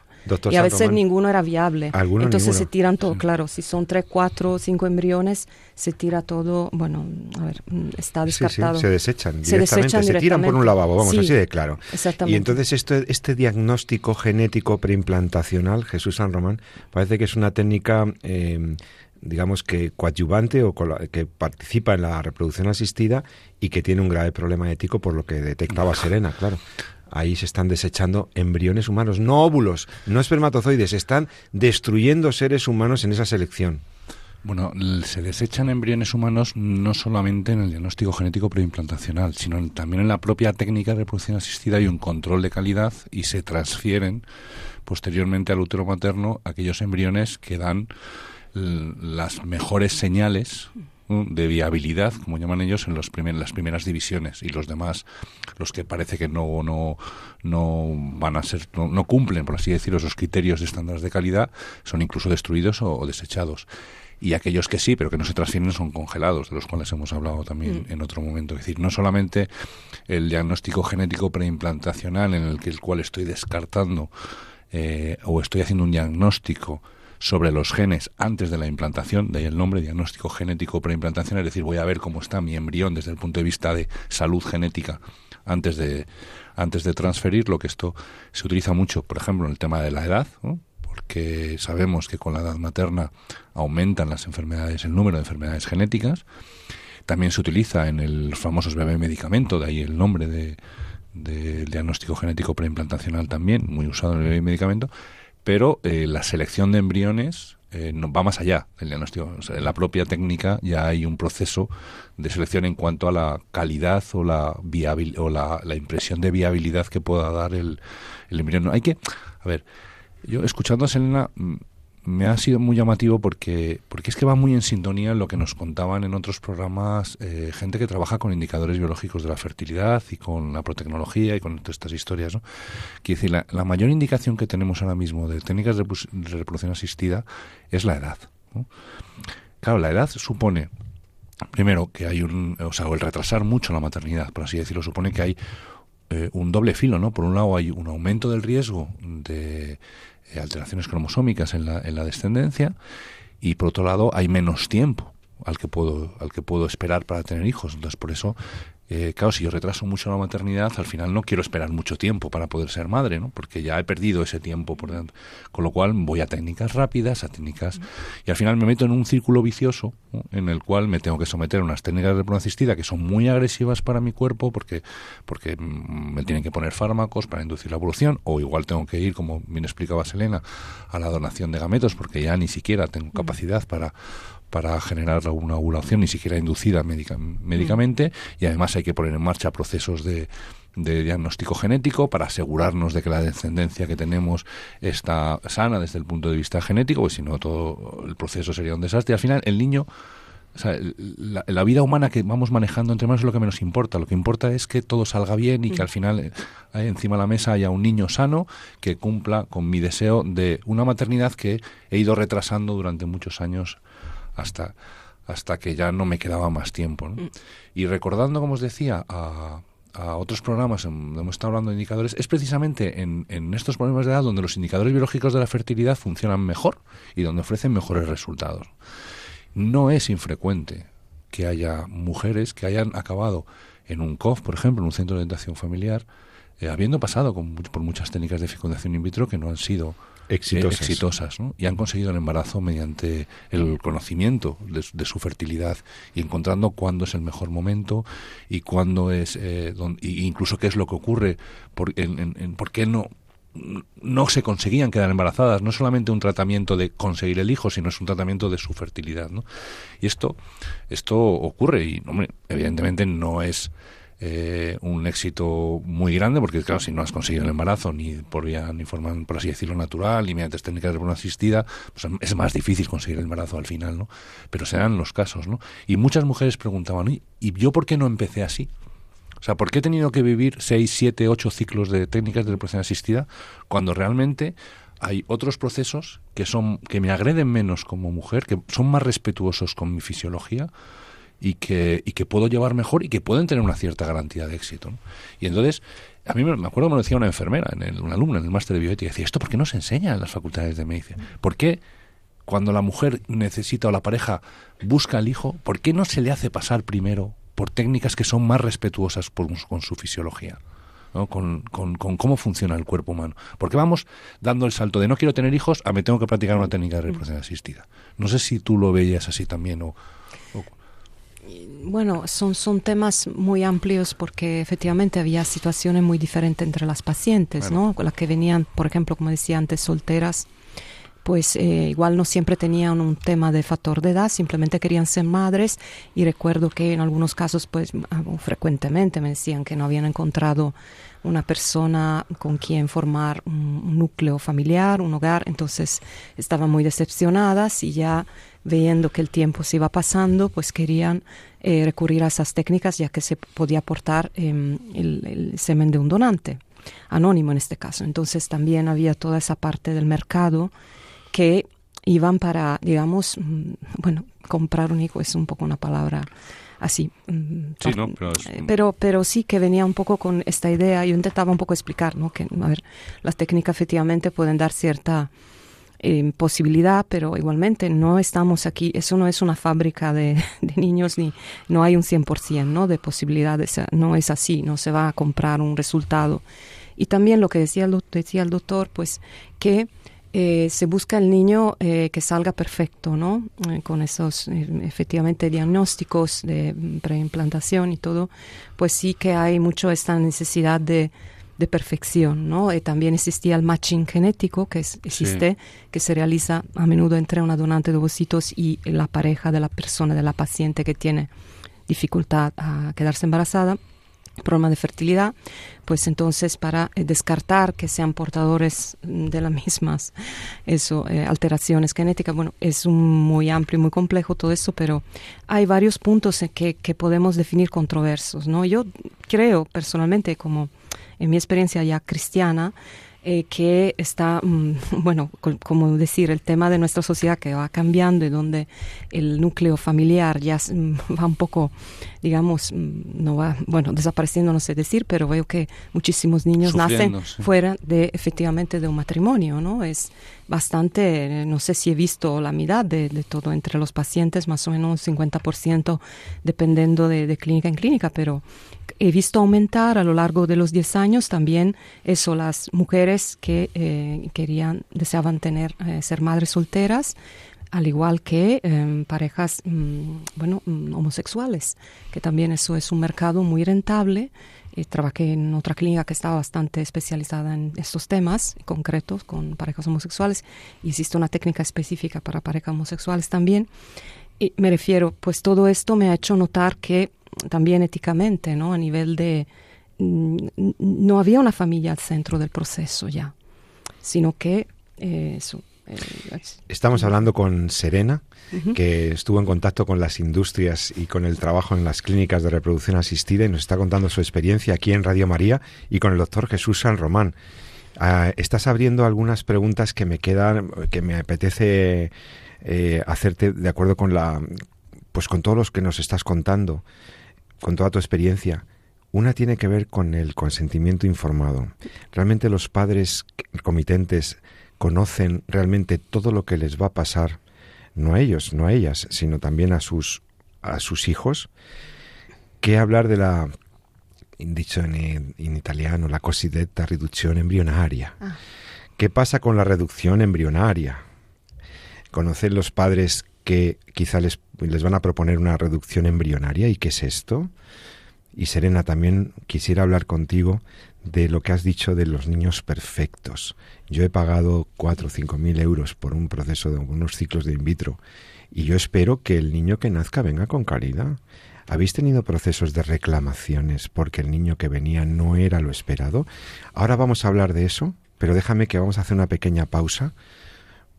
y a veces ninguno era viable. Entonces se tiran todo, claro, si son tres, cuatro, cinco embriones, se tira todo, bueno, a ver, mm, está descartado. se desechan se directamente, se tiran por un lavabo, vamos, así de claro. Exactamente. Y entonces este, este diagnóstico genético preimplantacional, Jesús San Román, parece que es una técnica... Eh, digamos que coadyuvante o que participa en la reproducción asistida y que tiene un grave problema ético por lo que detectaba Serena, claro ahí se están desechando embriones humanos, no óvulos, no espermatozoides, están destruyendo seres humanos en esa selección. Bueno, se desechan embriones humanos no solamente en el diagnóstico genético preimplantacional, sino también en la propia técnica de reproducción asistida y un control de calidad y se transfieren posteriormente al útero materno aquellos embriones que dan las mejores señales de viabilidad, como llaman ellos, en los las primeras divisiones y los demás, los que parece que no, no, no van a ser, no, cumplen, por así decirlo, esos criterios de estándares de calidad, son incluso destruidos o, desechados y aquellos que sí, pero que no se transfieren son congelados, de los cuales hemos hablado también mm. en otro momento. Es decir, no solamente el diagnóstico genético preimplantacional en el que el cual estoy descartando eh, o estoy haciendo un diagnóstico sobre los genes antes de la implantación, de ahí el nombre, diagnóstico genético preimplantación, es decir, voy a ver cómo está mi embrión desde el punto de vista de salud genética antes de, antes de transferir, lo que esto se utiliza mucho, por ejemplo, en el tema de la edad, porque sabemos que con la edad materna aumentan las enfermedades, el número de enfermedades genéticas. También se utiliza en el famosos bebé medicamento, de ahí el nombre de, del diagnóstico genético preimplantacional también, muy usado en el bebé medicamento pero eh, la selección de embriones eh, no, va más allá del diagnóstico. en la propia técnica ya hay un proceso de selección en cuanto a la calidad o la viabil, o la, impresión de viabilidad que pueda dar el, el embrión. Hay que, a ver, yo escuchando a Selena mm, me ha sido muy llamativo porque, porque es que va muy en sintonía lo que nos contaban en otros programas eh, gente que trabaja con indicadores biológicos de la fertilidad y con la protecnología y con todas estas historias. ¿no? Quiere decir, la, mayor indicación que tenemos ahora mismo de técnicas de, reproducción asistida es la edad. Claro, la edad supone, primero, que hay un, o sea, el retrasar mucho la maternidad, por así decirlo, supone que hay eh, un doble filo, ¿no? Por un lado hay un aumento del riesgo de alteraciones cromosómicas en la, en la descendencia y por otro lado hay menos tiempo al que puedo al que puedo esperar para tener hijos. Entonces por eso eh, claro, si yo retraso mucho la maternidad, al final no quiero esperar mucho tiempo para poder ser madre, ¿no? Porque ya he perdido ese tiempo, por dentro. Con lo cual voy a técnicas rápidas, a técnicas... Y al final me meto en un círculo vicioso en el cual me tengo que someter a unas técnicas de reproducción asistida que son muy agresivas para mi cuerpo porque, porque mm, me tienen que poner fármacos para inducir la evolución o igual tengo que ir, como bien explicaba Selena, a la donación de gametos porque ya ni siquiera tengo capacidad para para generar una ovulación ni siquiera inducida médicamente y además hay que poner en marcha procesos de, diagnóstico genético para asegurarnos de que la descendencia que tenemos está sana desde el punto de vista genético, porque si no todo el proceso sería un desastre. Y al final el niño, o sea, la, vida humana que vamos manejando entre manos es lo que menos importa. Lo que importa es que todo salga bien y que al final eh, encima de la mesa haya un niño sano que cumpla con mi deseo de una maternidad que he ido retrasando durante muchos años hasta, hasta que ya no me quedaba más tiempo. Mm. Y recordando, como os decía, a, a otros programas donde hemos estado hablando de indicadores, es precisamente en, en, estos problemas de edad donde los indicadores biológicos de la fertilidad funcionan mejor y donde ofrecen mejores resultados. No es infrecuente que haya mujeres que hayan acabado en un COF, por ejemplo, en un centro de orientación familiar, eh, habiendo pasado por muchas técnicas de fecundación in vitro que no han sido exitosas, y han conseguido el embarazo mediante el conocimiento de, su fertilidad y encontrando cuándo es el mejor momento y cuándo es, eh, incluso qué es lo que ocurre, por, en, por qué no no se conseguían quedar embarazadas, no solamente un tratamiento de conseguir el hijo, sino es un tratamiento de su fertilidad, ¿no? Y esto, esto ocurre y, hombre, evidentemente no es eh, un éxito muy grande, porque claro, si no has conseguido el embarazo ni por vía, ni forma, por así decirlo, natural, ni mediante técnicas de reproducción asistida, pues es más difícil conseguir el embarazo al final, ¿no? Pero se dan los casos, ¿no? Y muchas mujeres preguntaban, ¿y, yo por qué no empecé así? O sea, ¿por qué he tenido que vivir seis, siete, ocho ciclos de técnicas de reproducción asistida cuando realmente hay otros procesos que son que me agreden menos como mujer, que son más respetuosos con mi fisiología, y que, y que puedo llevar mejor y que pueden tener una cierta garantía de éxito. Y entonces, a mí me, acuerdo que me lo decía una enfermera, en una alumna en el máster de bioética, decía, ¿esto por qué no se enseña en las facultades de medicina? ¿Por qué cuando la mujer necesita o la pareja busca al hijo, por qué no se le hace pasar primero por técnicas que son más respetuosas con su fisiología? Con, con, con, cómo funciona el cuerpo humano. Porque vamos dando el salto de no quiero tener hijos a me tengo que practicar una técnica de reproducción asistida. No sé si tú lo veías así también o, bueno, son, son temas muy amplios porque efectivamente había situaciones muy diferentes entre las pacientes, ¿no? Las que venían, por ejemplo, como decía antes, solteras, pues eh, igual no siempre tenían un tema de factor de edad, simplemente querían ser madres y recuerdo que en algunos casos, pues ah, frecuentemente me decían que no habían encontrado una persona con quien formar un, núcleo familiar, un hogar, entonces estaban muy decepcionadas y ya viendo que el tiempo se iba pasando, pues querían eh, recurrir a esas técnicas ya que se podía aportar em, el, semen de un donante, anónimo en este caso. Entonces también había toda esa parte del mercado que iban para, digamos, mm, bueno, comprar un hijo es un poco una palabra así. Mm, sí, no, eh, pero, pero, sí que venía un poco con esta idea. Yo intentaba un poco explicar, ¿no? Que, a ver, las técnicas efectivamente pueden dar cierta eh, posibilidad, pero igualmente no estamos aquí, eso no es una fábrica de, niños ni no hay un 100% ¿no? de posibilidades, no es así, no se va a comprar un resultado. Y también lo que decía, decía el doctor, pues que eh, se busca el niño eh, que salga perfecto, ¿no? con esos efectivamente diagnósticos de preimplantación y todo, pues sí que hay mucho esta necesidad de de perfección, ¿no? Eh, también existía el matching genético que existe, que se realiza a menudo entre una donante de ovocitos y la pareja de la persona, de la paciente que tiene dificultad a quedarse embarazada, problema de fertilidad, pues entonces para eh, descartar que sean portadores de las mismas eso, eh, alteraciones genéticas, bueno, es muy amplio y muy complejo todo eso, pero hay varios puntos que, que podemos definir controversos, ¿no? Yo creo personalmente como en mi experiencia ya cristiana, eh, que está, mm, bueno, como decir, el tema de nuestra sociedad que va cambiando y donde el núcleo familiar ya mm, va un poco, digamos, mm, no va, bueno, desapareciendo, no sé decir, pero veo que muchísimos niños nacen fuera de, efectivamente, de un matrimonio, ¿no? Es bastante, no sé si he visto la mitad de, todo entre los pacientes, más o menos un 50%, dependiendo de, de clínica en clínica, pero he visto aumentar a lo largo de los 10 años también eso, las mujeres que eh, querían, deseaban tener, eh, ser madres solteras, al igual que em, parejas, mm, bueno, mm, homosexuales, que también eso es un mercado muy rentable. Eh, trabajé en otra clínica que estaba bastante especializada en estos temas concretos con parejas homosexuales y existe una técnica específica para parejas homosexuales también. Y me refiero, pues todo esto me ha hecho notar que también éticamente, ¿no? A nivel de... Mm, no había una familia al centro del proceso ya, sino que eh, Estamos hablando con Serena, que estuvo en contacto con las industrias y con el trabajo en las clínicas de reproducción asistida y nos está contando su experiencia aquí en Radio María y con el doctor Jesús San Román. Ah, estás abriendo algunas preguntas que me quedan, que me apetece eh, hacerte de acuerdo con la, pues con todos los que nos estás contando con toda tu experiencia, una tiene que ver con el consentimiento informado. Realmente los padres comitentes conocen realmente todo lo que les va a pasar, no a ellos, no a ellas, sino también a sus, a sus hijos. ¿Qué hablar de la, dicho en, italiano, la cosiddetta reducción embrionaria? Ah. ¿Qué pasa con la reducción embrionaria? Conocen los padres que quizá les, les van a proponer una reducción embrionaria. ¿Y qué es esto? Y Serena, también quisiera hablar contigo de lo que has dicho de los niños perfectos. Yo he pagado cuatro o cinco mil euros por un proceso de unos ciclos de in vitro y yo espero que el niño que nazca venga con calidad. ¿Habéis tenido procesos de reclamaciones porque el niño que venía no era lo esperado? Ahora vamos a hablar de eso, pero déjame que vamos a hacer una pequeña pausa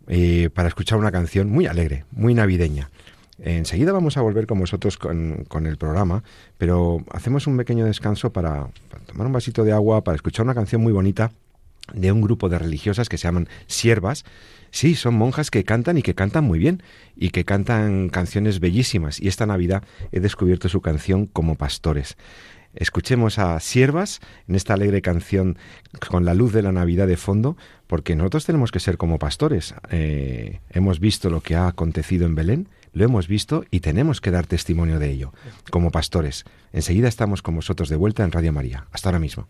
eh, para escuchar una canción muy alegre, muy navideña. Enseguida vamos a volver con vosotros con, con, el programa, pero hacemos un pequeño descanso para, tomar un vasito de agua, para escuchar una canción muy bonita de un grupo de religiosas que se llaman siervas. Sí, son monjas que cantan y que cantan muy bien y que cantan canciones bellísimas. Y esta Navidad he descubierto su canción como pastores. Escuchemos a Siervas en esta alegre canción con la luz de la Navidad de fondo, porque nosotros tenemos que ser como pastores. Eh, hemos visto lo que ha acontecido en Belén, lo hemos visto y tenemos que dar testimonio de ello, como pastores. Enseguida estamos con vosotros de vuelta en Radio María. Hasta ahora mismo.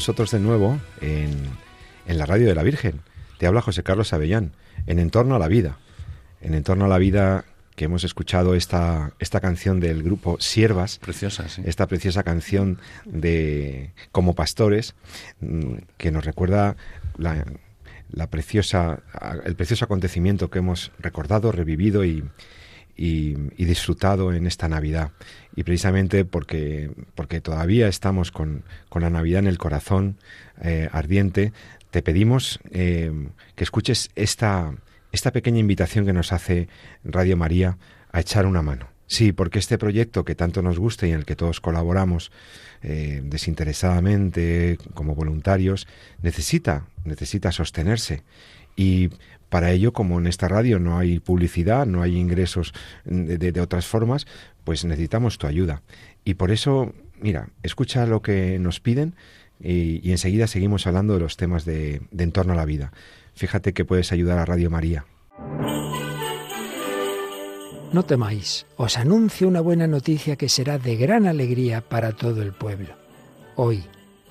Vosotros de nuevo en, en la radio de la Virgen. Te habla José Carlos Avellán, en Entorno a la Vida. En Entorno a la Vida que hemos escuchado esta, esta canción del grupo Siervas. Preciosa, sí. Esta preciosa canción de Como Pastores, mm, que nos recuerda la, la preciosa, el precioso acontecimiento que hemos recordado, revivido y, y, disfrutado en esta Navidad. Y precisamente porque, porque todavía estamos con, con la Navidad en el corazón eh, ardiente, te pedimos eh, que escuches esta, esta pequeña invitación que nos hace Radio María a echar una mano. Sí, porque este proyecto que tanto nos gusta y en el que todos colaboramos eh, desinteresadamente como voluntarios necesita necesita sostenerse y para ello, como en esta radio no hay publicidad, no hay ingresos de, otras formas, pues necesitamos tu ayuda. Y por eso, mira, escucha lo que nos piden y, enseguida seguimos hablando de los temas de, de entorno a la vida. Fíjate que puedes ayudar a Radio María. No temáis, os anuncio una buena noticia que será de gran alegría para todo el pueblo. Hoy,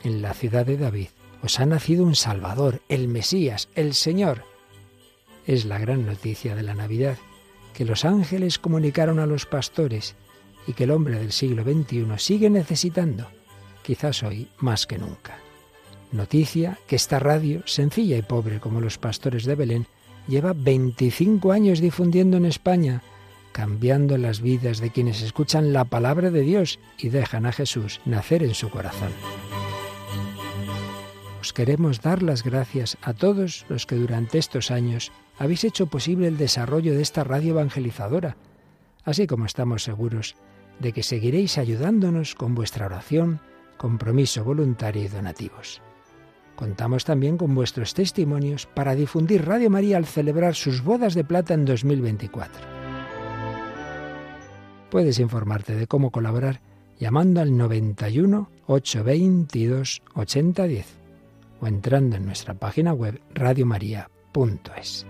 en la ciudad de David, os ha nacido un Salvador, el Mesías, el Señor. Es la gran noticia de la Navidad, que los ángeles comunicaron a los pastores y que el hombre del siglo XXI sigue necesitando, quizás hoy más que nunca. Noticia que esta radio, sencilla y pobre como los pastores de Belén, lleva 25 años difundiendo en España, cambiando las vidas de quienes escuchan la palabra de Dios y dejan a Jesús nacer en su corazón. Os queremos dar las gracias a todos los que durante estos años habéis hecho posible el desarrollo de esta radio evangelizadora, así como estamos seguros de que seguiréis ayudándonos con vuestra oración, compromiso voluntario y donativos. Contamos también con vuestros testimonios para difundir Radio María al celebrar sus bodas de plata en 2024. Puedes informarte de cómo colaborar llamando al 91 822 8010 o entrando en nuestra página web radiomaria.es.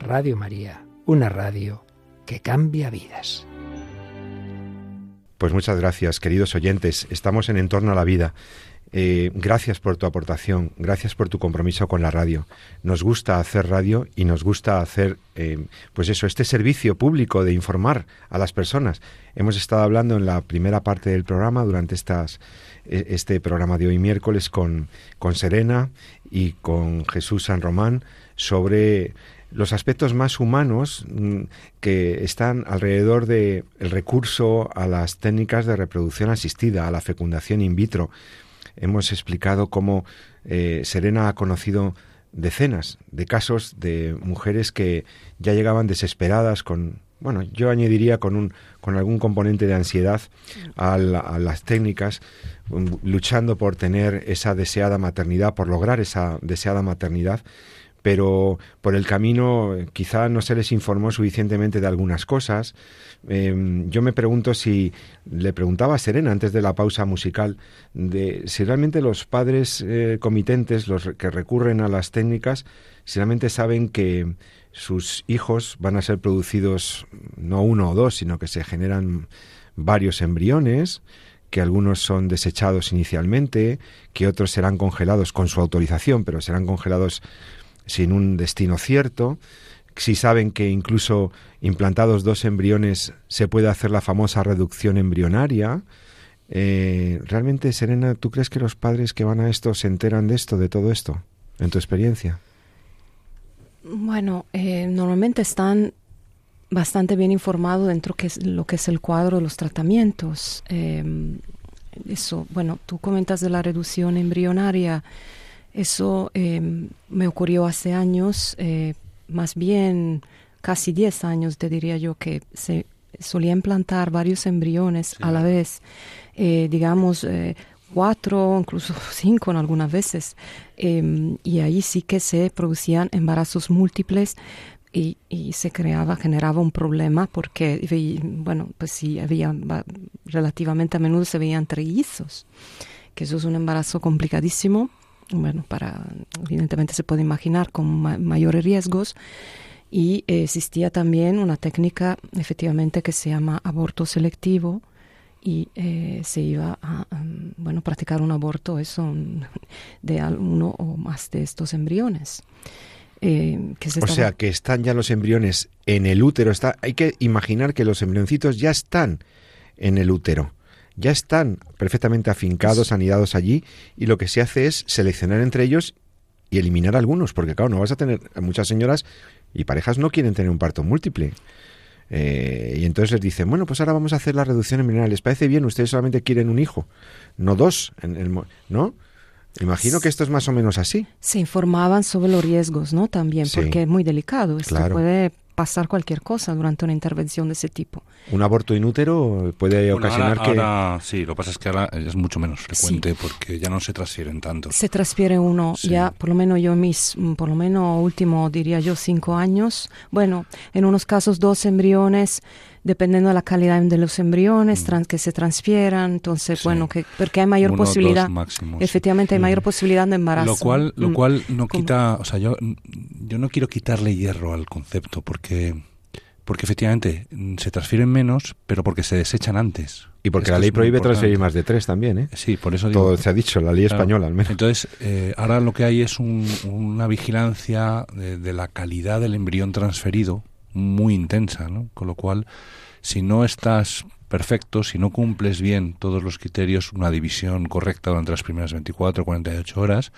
Radio María, una radio que cambia vidas. Pues muchas gracias, queridos oyentes. Estamos en Entorno a la Vida eh, gracias por tu aportación, gracias por tu compromiso con la radio. Nos gusta hacer radio y nos gusta hacer, eh, pues eso, este servicio público de informar a las personas. Hemos estado hablando en la primera parte del programa, durante estas, e, este programa de hoy miércoles, con, con Serena y con Jesús San Román sobre los aspectos más humanos mm, que están alrededor del el recurso a las técnicas de reproducción asistida, a la fecundación in vitro. Hemos explicado cómo eh, Serena ha conocido decenas de casos de mujeres que ya llegaban desesperadas con bueno yo añadiría con un con algún componente de ansiedad a, las técnicas um, luchando por tener esa deseada maternidad por lograr esa deseada maternidad pero por el camino quizá no se les informó suficientemente de algunas cosas. Em, yo me pregunto si le preguntaba a Serena antes de la pausa musical de si realmente los padres eh, comitentes, los que recurren a las técnicas, si realmente saben que sus hijos van a ser producidos no uno o dos, sino que se generan varios embriones, que algunos son desechados inicialmente, que otros serán congelados con su autorización, pero serán congelados sin un destino cierto, si saben que incluso implantados dos embriones se puede hacer la famosa reducción embrionaria. Eh, realmente, Serena, ¿tú crees que los padres que van a esto se enteran de esto, de todo esto, en tu experiencia? Bueno, eh, normalmente están bastante bien informados dentro de lo que es el cuadro de los tratamientos. Eh, eso, bueno, tú comentas de la reducción embrionaria. Eso em, me ocurrió hace años, eh, más bien casi 10 años, te diría yo, que se solía implantar varios embriones a la vez, eh, digamos, eh, cuatro, incluso cinco en algunas veces, em, y ahí sí que se producían embarazos múltiples. Y, y, se creaba, generaba un problema porque, bueno, pues sí, había relativamente a menudo se veían trellizos, que eso es un embarazo complicadísimo bueno, para, evidentemente se puede imaginar con mayores riesgos. Y existía también una técnica efectivamente que se llama aborto selectivo y eh, se iba a um, bueno, practicar un aborto eso, de uno o más de estos embriones. Eh, o sea, que están ya los embriones en el útero. Está, hay que imaginar que los embrioncitos ya están en el útero. Ya están perfectamente afincados, anidados allí, y lo que se hace es seleccionar entre ellos y eliminar algunos, porque claro, no vas a tener, muchas señoras y parejas no quieren tener un parto múltiple. Eh, y entonces les dicen, bueno, pues ahora vamos a hacer la reducción embrional. ¿Les parece bien? Ustedes solamente quieren un hijo, no dos, en el, ¿no? Imagino que esto es más o menos así. Se informaban sobre los riesgos, ¿no? También, porque es muy delicado. Esto puede pasar cualquier cosa durante una intervención de ese tipo. Un aborto inútero puede ocasionar que... Ahora, sí, lo que pasa es que ahora es mucho menos frecuente porque ya no se transfieren tanto. Se transfiere uno, ya por lo menos yo mis, por lo menos último diría yo cinco años, bueno, en unos casos dos embriones dependiendo de la calidad de los embriones mm. que se transfieran, entonces bueno, que porque hay mayor posibilidad, efectivamente hay mayor posibilidad de embarazo. Lo cual, lo mm. cual no quita, o sea, yo, yo no quiero quitarle hierro al concepto porque porque efectivamente mm, se transfieren menos, pero porque se desechan antes. Y porque la ley prohíbe transferir más de tres también, ¿eh? Sí, por eso digo. Todo se ha dicho, la ley española al menos. Entonces, eh, ahora lo que hay es una vigilancia de, de, la calidad del embrión transferido muy intensa, ¿no? Con lo cual, si no estás perfecto, si no cumples bien todos los criterios, una división correcta durante las primeras 24 o 48 horas,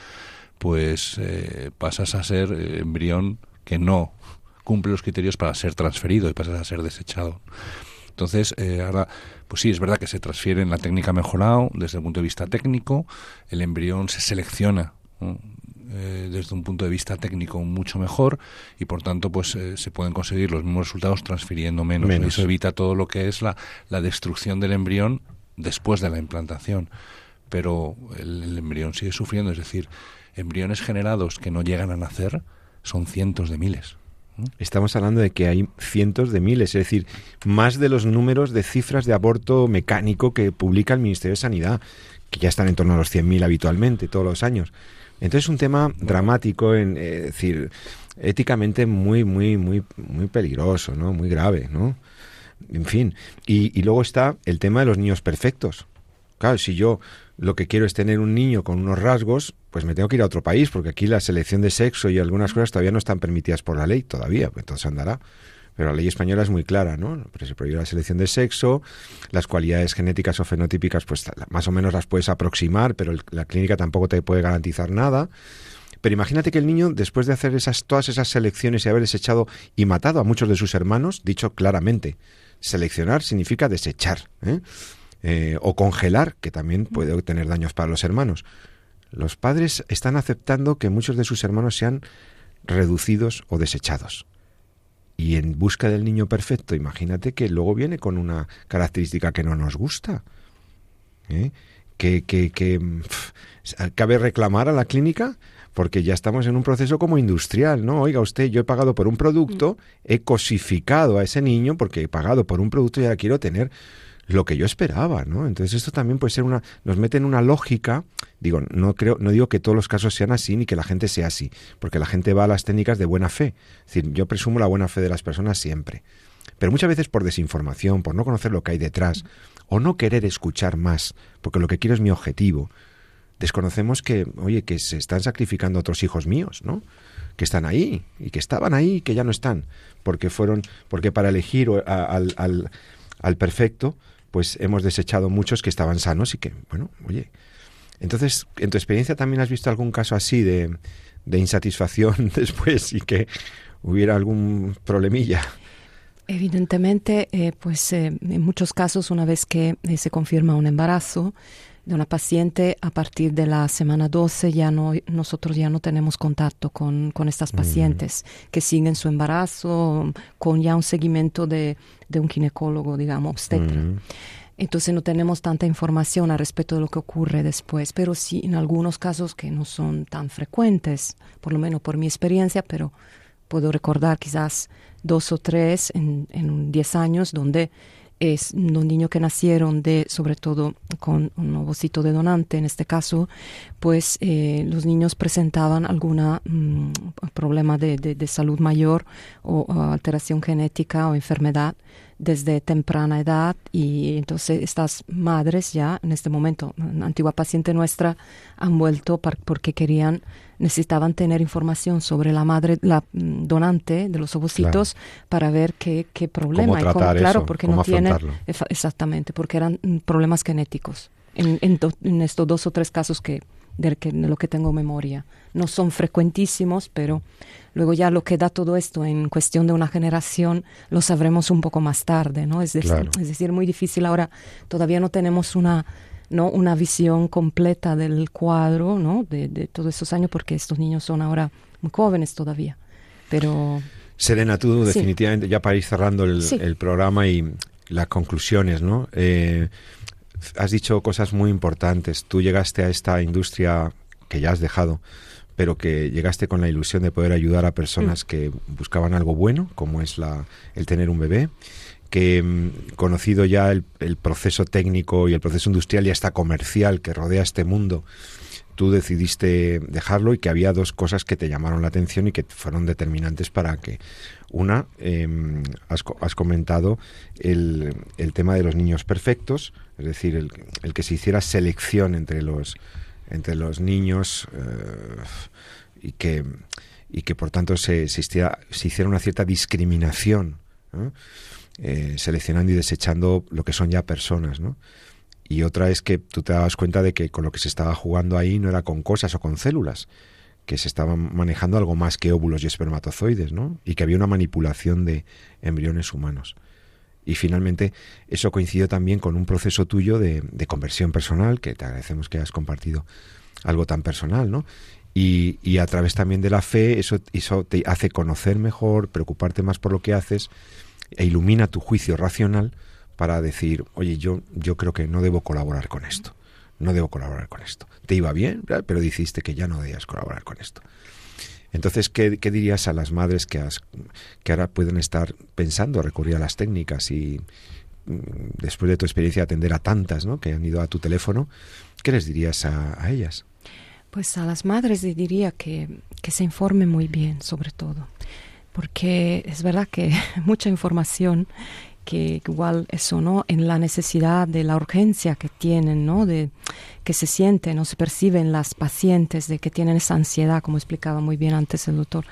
pues eh, pasas a ser eh, embrión que no cumple los criterios para ser transferido y pasas a ser desechado. Entonces, eh, ahora, pues sí, es verdad que se transfiere en la técnica mejorado desde el punto de vista técnico, el embrión se selecciona eh, desde un punto de vista técnico mucho mejor y por tanto pues eh, se pueden conseguir los mismos resultados transfiriendo menos. Eso evita todo lo que es la, la destrucción del embrión después de la implantación. Pero el, embrión sigue sufriendo, es decir, embriones generados que no llegan a nacer son cientos de miles. Estamos hablando de que hay cientos de miles, es decir, más de los números de cifras de aborto mecánico que publica el Ministerio de Sanidad, que ya están en torno a los 100.000 habitualmente todos los años. Entonces es un tema dramático, en, eh, decir, éticamente muy, muy, muy, muy peligroso, ¿no? Muy grave, ¿no? En fin. Y luego está el tema de los niños perfectos. Claro, si yo lo que quiero es tener un niño con unos rasgos, pues me tengo que ir a otro país, porque aquí la selección de sexo y algunas cosas todavía no están permitidas por la ley, todavía, pues entonces andará. Pero la ley española es muy clara, ¿no? se prohíbe la selección de sexo, las cualidades genéticas o fenotípicas, pues más o menos las puedes aproximar, pero la clínica tampoco te puede garantizar nada. Pero imagínate que el niño, después de hacer esas, todas esas selecciones y haber desechado y matado a muchos de sus hermanos, dicho claramente, seleccionar significa desechar, ¿eh? Eh, o congelar, que también puede tener daños para los hermanos. Los padres están aceptando que muchos de sus hermanos sean reducidos o desechados y en busca del niño perfecto, imagínate que luego viene con una característica que no nos gusta. ¿eh? Que, que, que cabe reclamar a la clínica porque ya estamos en un proceso como industrial, ¿no? Oiga usted, yo he pagado por un producto, he cosificado a ese niño porque he pagado por un producto y ahora quiero tener lo que yo esperaba, ¿no? Entonces esto también puede ser una, nos mete en una lógica, digo, no creo, no digo que todos los casos sean así ni que la gente sea así, porque la gente va a las técnicas de buena fe. Es decir, yo presumo la buena fe de las personas siempre. Pero muchas veces por desinformación, por no conocer lo que hay detrás, o no querer escuchar más, porque lo que quiero es mi objetivo. Desconocemos que, oye, que se están sacrificando otros hijos míos, ¿no? Que están ahí, y que estaban ahí, y que ya no están, porque fueron, porque para elegir al, al, al perfecto, pues hemos desechado muchos que estaban sanos y que, bueno, oye. Entonces, ¿en tu experiencia también has visto algún caso así de, de insatisfacción después y que hubiera algún problemilla? Evidentemente, eh, pues eh, en muchos casos, una vez que eh, se confirma un embarazo, de una paciente a partir de la semana 12 ya no nosotros ya no tenemos contacto con, con estas pacientes que siguen su embarazo con ya un seguimiento de, de un ginecólogo digamos obstetra. Entonces no tenemos tanta información al respecto de lo que ocurre después pero sí en algunos casos que no son tan frecuentes por lo menos por mi experiencia pero puedo recordar quizás dos o tres en, en 10 años donde es los niños que nacieron de, sobre todo con un ovocito de donante, en este caso, pues eh, los niños presentaban algún mm, problema de, de, salud mayor o, alteración genética o enfermedad desde temprana edad y entonces estas madres ya en este momento, una antigua paciente nuestra, han vuelto porque querían, necesitaban tener información sobre la madre, la mm, donante de los ovocitos para ver qué, qué problema ¿Cómo tratar claro, porque no tiene exactamente, porque eran mm, problemas genéticos. En, en estos dos o tres casos que de, que, de lo que tengo memoria. No son frecuentísimos, pero luego ya lo que da todo esto en cuestión de una generación lo sabremos un poco más tarde, ¿no? Es decir, es decir muy difícil ahora, todavía no tenemos una, ¿no? una visión completa del cuadro, ¿no? De, de todos esos años, porque estos niños son ahora muy jóvenes todavía. Pero... Serena, tú definitivamente, ya para ir cerrando el, el programa y las conclusiones, ¿no? Eh, has dicho cosas muy importantes. Tú llegaste a esta industria que ya has dejado, pero que llegaste con la ilusión de poder ayudar a personas mm. que buscaban algo bueno, como es la, el tener un bebé, que mm, conocido ya el, el, proceso técnico y el proceso industrial y hasta comercial que rodea este mundo, tú decidiste dejarlo y que había dos cosas que te llamaron la atención y que fueron determinantes para que una, em, has, comentado el, el, tema de los niños perfectos, es decir, el, el, que se hiciera selección entre los, entre los niños eh, y, que, y que por tanto se, se, hiciera, se hiciera una cierta discriminación, eh, seleccionando y desechando lo que son ya personas. ¿no? Y otra es que tú te dabas cuenta de que con lo que se estaba jugando ahí no era con cosas o con células, que se estaban manejando algo más que óvulos y espermatozoides, ¿no? Y que había una manipulación de embriones humanos. Y finalmente eso coincidió también con un proceso tuyo de, conversión personal, que te agradecemos que hayas compartido algo tan personal, ¿no? Y, y, a través también de la fe, eso, eso te hace conocer mejor, preocuparte más por lo que haces e ilumina tu juicio racional para decir, oye, yo, yo creo que no debo colaborar con esto no debo colaborar con esto. Te iba bien, pero dijiste que ya no debías colaborar con esto. Entonces, ¿qué, dirías a las madres que, que ahora pueden estar pensando recurrir a las técnicas y mm, después de tu experiencia atender a tantas ¿no? que han ido a tu teléfono, ¿qué les dirías a, ellas? Pues a las madres les diría que, que se informen muy bien, sobre todo, porque es verdad que mucha información que igual eso, ¿no? En la necesidad de la urgencia que tienen, ¿no? De que se sienten o se perciben las pacientes de que tienen esa ansiedad, como explicaba muy bien antes el doctor,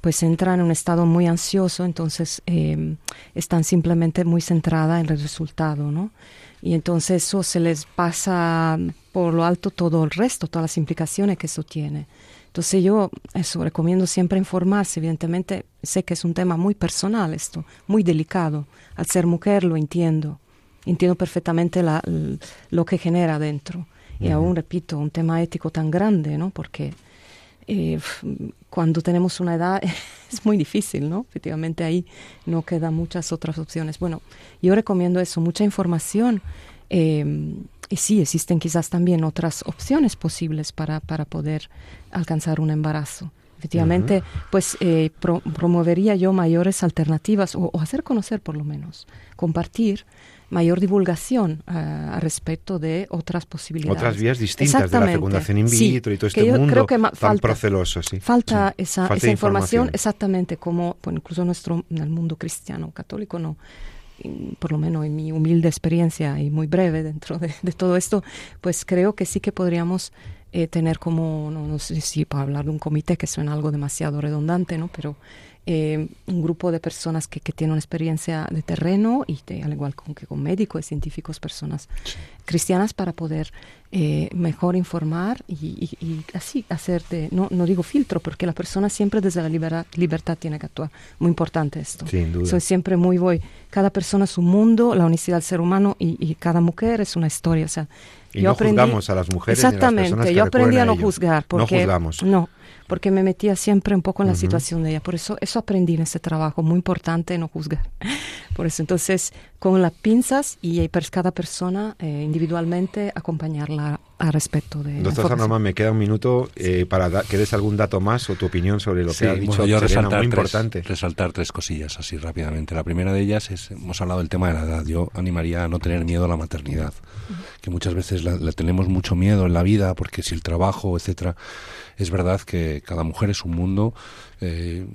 pues entran en un estado muy ansioso, entonces em, están simplemente muy centrada en el resultado, ¿no? Y entonces eso se les pasa por lo alto todo el resto, todas las implicaciones que eso tiene. Entonces yo eso recomiendo siempre informarse, evidentemente sé que es un tema muy personal esto, muy delicado. Al ser mujer lo entiendo, entiendo perfectamente la, lo que genera dentro. Y aún, repito, un tema ético tan grande, ¿no? Porque eh, cuando tenemos una edad es muy difícil, ¿no? Efectivamente ahí no quedan muchas otras opciones. Bueno, yo recomiendo eso, mucha información. Eh, y sí, existen quizás también otras opciones posibles para, para poder alcanzar un embarazo. Efectivamente, pues eh, promovería yo mayores alternativas o, hacer conocer por lo menos, compartir mayor divulgación uh, a respecto de otras posibilidades. Otras vías distintas de la fecundación in vitro y todo este mundo creo que tan falta, proceloso. Sí. Falta, Esa, esa, información, exactamente como incluso nuestro, en el mundo cristiano católico no por lo menos en mi humilde experiencia y muy breve dentro de, todo esto, pues creo que sí que podríamos eh, tener como, no, no, sé si para hablar de un comité, que suena algo demasiado redundante, ¿no? Pero eh, un grupo de personas que, que tienen experiencia de terreno y al igual con, que con médicos y científicos, personas cristianas para poder eh, mejor informar y, y, así hacer de, no, no digo filtro, porque la persona siempre desde la libertad, libertad tiene que actuar. Muy importante esto. Sin duda. Soy siempre muy voy, cada persona es un mundo, la unicidad del ser humano y, y cada mujer es una historia. O sea, y yo no aprendí, juzgamos a las mujeres. Exactamente, yo aprendí a no juzgar. Porque, no juzgamos. No, porque me metía siempre un poco en la situación de ella. Por eso, eso aprendí en este trabajo, muy importante no juzgar. Por eso, entonces, con las pinzas y cada persona eh, individualmente acompañarla a respecto de. Doctor Norman, me queda un minuto eh, para que des algún dato más o tu opinión sobre lo que ha dicho yo resaltar muy importante. resaltar tres cosillas así rápidamente. La primera de ellas es, hemos hablado del tema de la edad. Yo animaría a no tener miedo a la maternidad, que muchas veces la, la tenemos mucho miedo en la vida porque si el trabajo, etcétera es verdad que cada mujer es un mundo. Eh,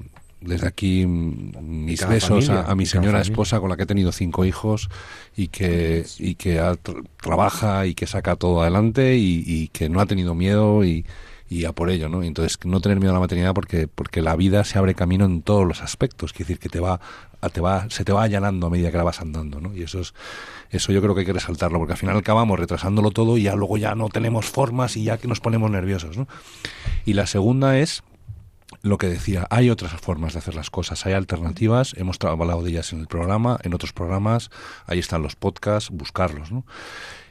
desde aquí mm, mis besos a, mi señora esposa con la que he tenido cinco hijos y que, y que trabaja y que saca todo adelante y, que no ha tenido miedo y, y a por ello, ¿no? Entonces, no tener miedo a la maternidad porque, porque la vida se abre camino en todos los aspectos, quiere decir que te va, te va, se te va allanando a medida que la vas andando, ¿no? Y eso es, eso yo creo que hay que resaltarlo, porque al final acabamos retrasándolo todo y ya luego ya no tenemos formas y ya que nos ponemos nerviosos, ¿no? Y la segunda es lo que decía, hay otras formas de hacer las cosas, hay alternativas, hemos hablado de ellas en el programa, en otros programas, ahí están los podcasts, buscarlos, ¿no?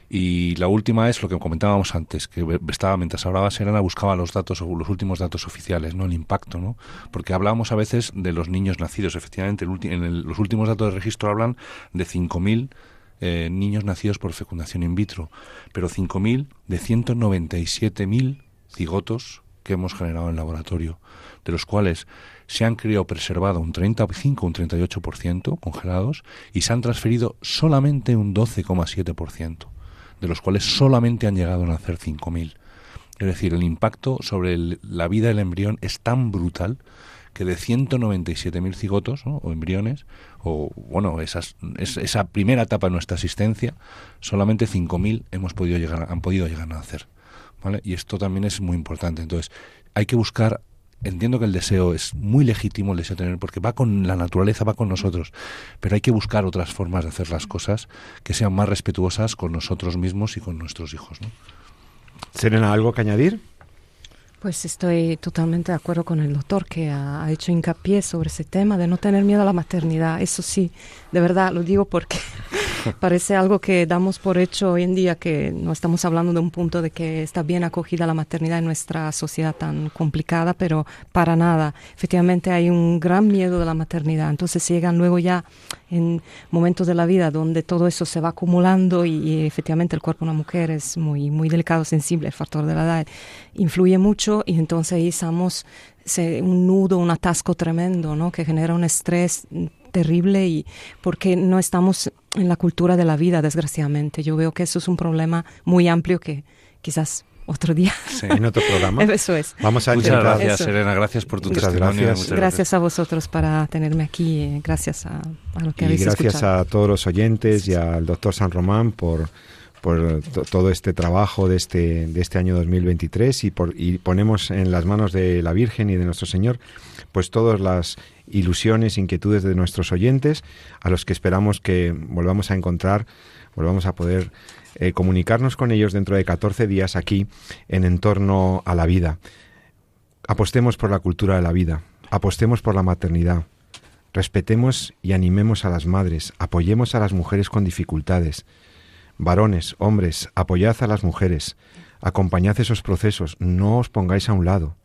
Y la última es lo que comentábamos antes, que estaba mientras hablaba Serena buscaba los datos los últimos datos oficiales, no el impacto, ¿no? Porque hablábamos a veces de los niños nacidos, efectivamente, en los últimos datos de registro hablan de 5000 eh, niños nacidos por fecundación in vitro, pero 5.000 de 197.000 cigotos que hemos generado en el laboratorio de los cuales se han preservado un 35 un 38% congelados y se han transferido solamente un 12,7%, de los cuales solamente han llegado a nacer 5.000. Es decir, el impacto sobre la vida del embrión es tan brutal que de 197.000 cigotos o embriones, o bueno, esas, esa primera etapa de nuestra existencia, solamente 5.000 hemos podido llegar, han podido llegar a nacer. ¿vale? Y esto también es muy importante. Entonces, hay que buscar entiendo que el deseo es muy legítimo el deseo de tener porque va con la naturaleza, va con nosotros, pero hay que buscar otras formas de hacer las cosas que sean más respetuosas con nosotros mismos y con nuestros hijos. ¿no? Serena, ¿algo que añadir? Pues estoy totalmente de acuerdo con el doctor que ha, hecho hincapié sobre ese tema de no tener miedo a la maternidad. Eso sí, de verdad lo digo porque parece algo que damos por hecho hoy en día, que no estamos hablando de un punto de que está bien acogida la maternidad en nuestra sociedad tan complicada, pero para nada. Efectivamente hay un gran miedo de la maternidad. Entonces llegan luego ya en momentos de la vida donde todo eso se va acumulando y, efectivamente el cuerpo de una mujer es muy, muy delicado, sensible, el factor de la edad influye mucho y entonces ahí estamos un nudo, un atasco tremendo, ¿no? Que genera un estrés terrible y porque no estamos en la cultura de la vida, desgraciadamente. Yo veo que eso es un problema muy amplio que quizás otro día. en otro programa. Eso es. Vamos a Muchas gracias, Serena. Gracias por tu testimonio. Gracias. gracias. a vosotros para tenerme aquí. Eh, gracias a, lo que y gracias a todos los oyentes y al doctor San Román por por todo este trabajo de este, de este año 2023 y, por, y ponemos en las manos de la Virgen y de nuestro Señor pues todas las ilusiones, inquietudes de nuestros oyentes, a los que esperamos que volvamos a encontrar, volvamos a poder eh, comunicarnos con ellos dentro de 14 días aquí en Entorno a la Vida. Apostemos por la cultura de la vida, apostemos por la maternidad, respetemos y animemos a las madres, apoyemos a las mujeres con dificultades. Varones, hombres, apoyad a las mujeres, acompañad esos procesos, no os pongáis a un lado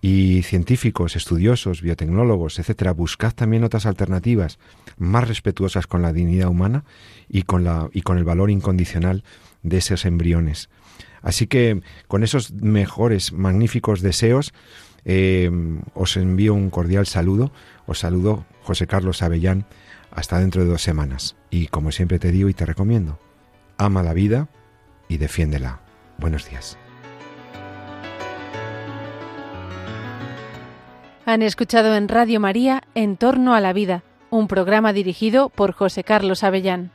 y científicos, estudiosos, biotecnólogos, etcétera, buscad también otras alternativas más respetuosas con la dignidad humana y con, la, y con el valor incondicional de esos embriones. Así que con esos mejores, magníficos deseos, eh, os envío un cordial saludo. Os saludo José Carlos Avellán hasta dentro de dos semanas. Y como siempre te digo y te recomiendo, ama la vida y defiéndela. Buenos días. Han escuchado en Radio María En torno a la vida, un programa dirigido por José Carlos Avellán.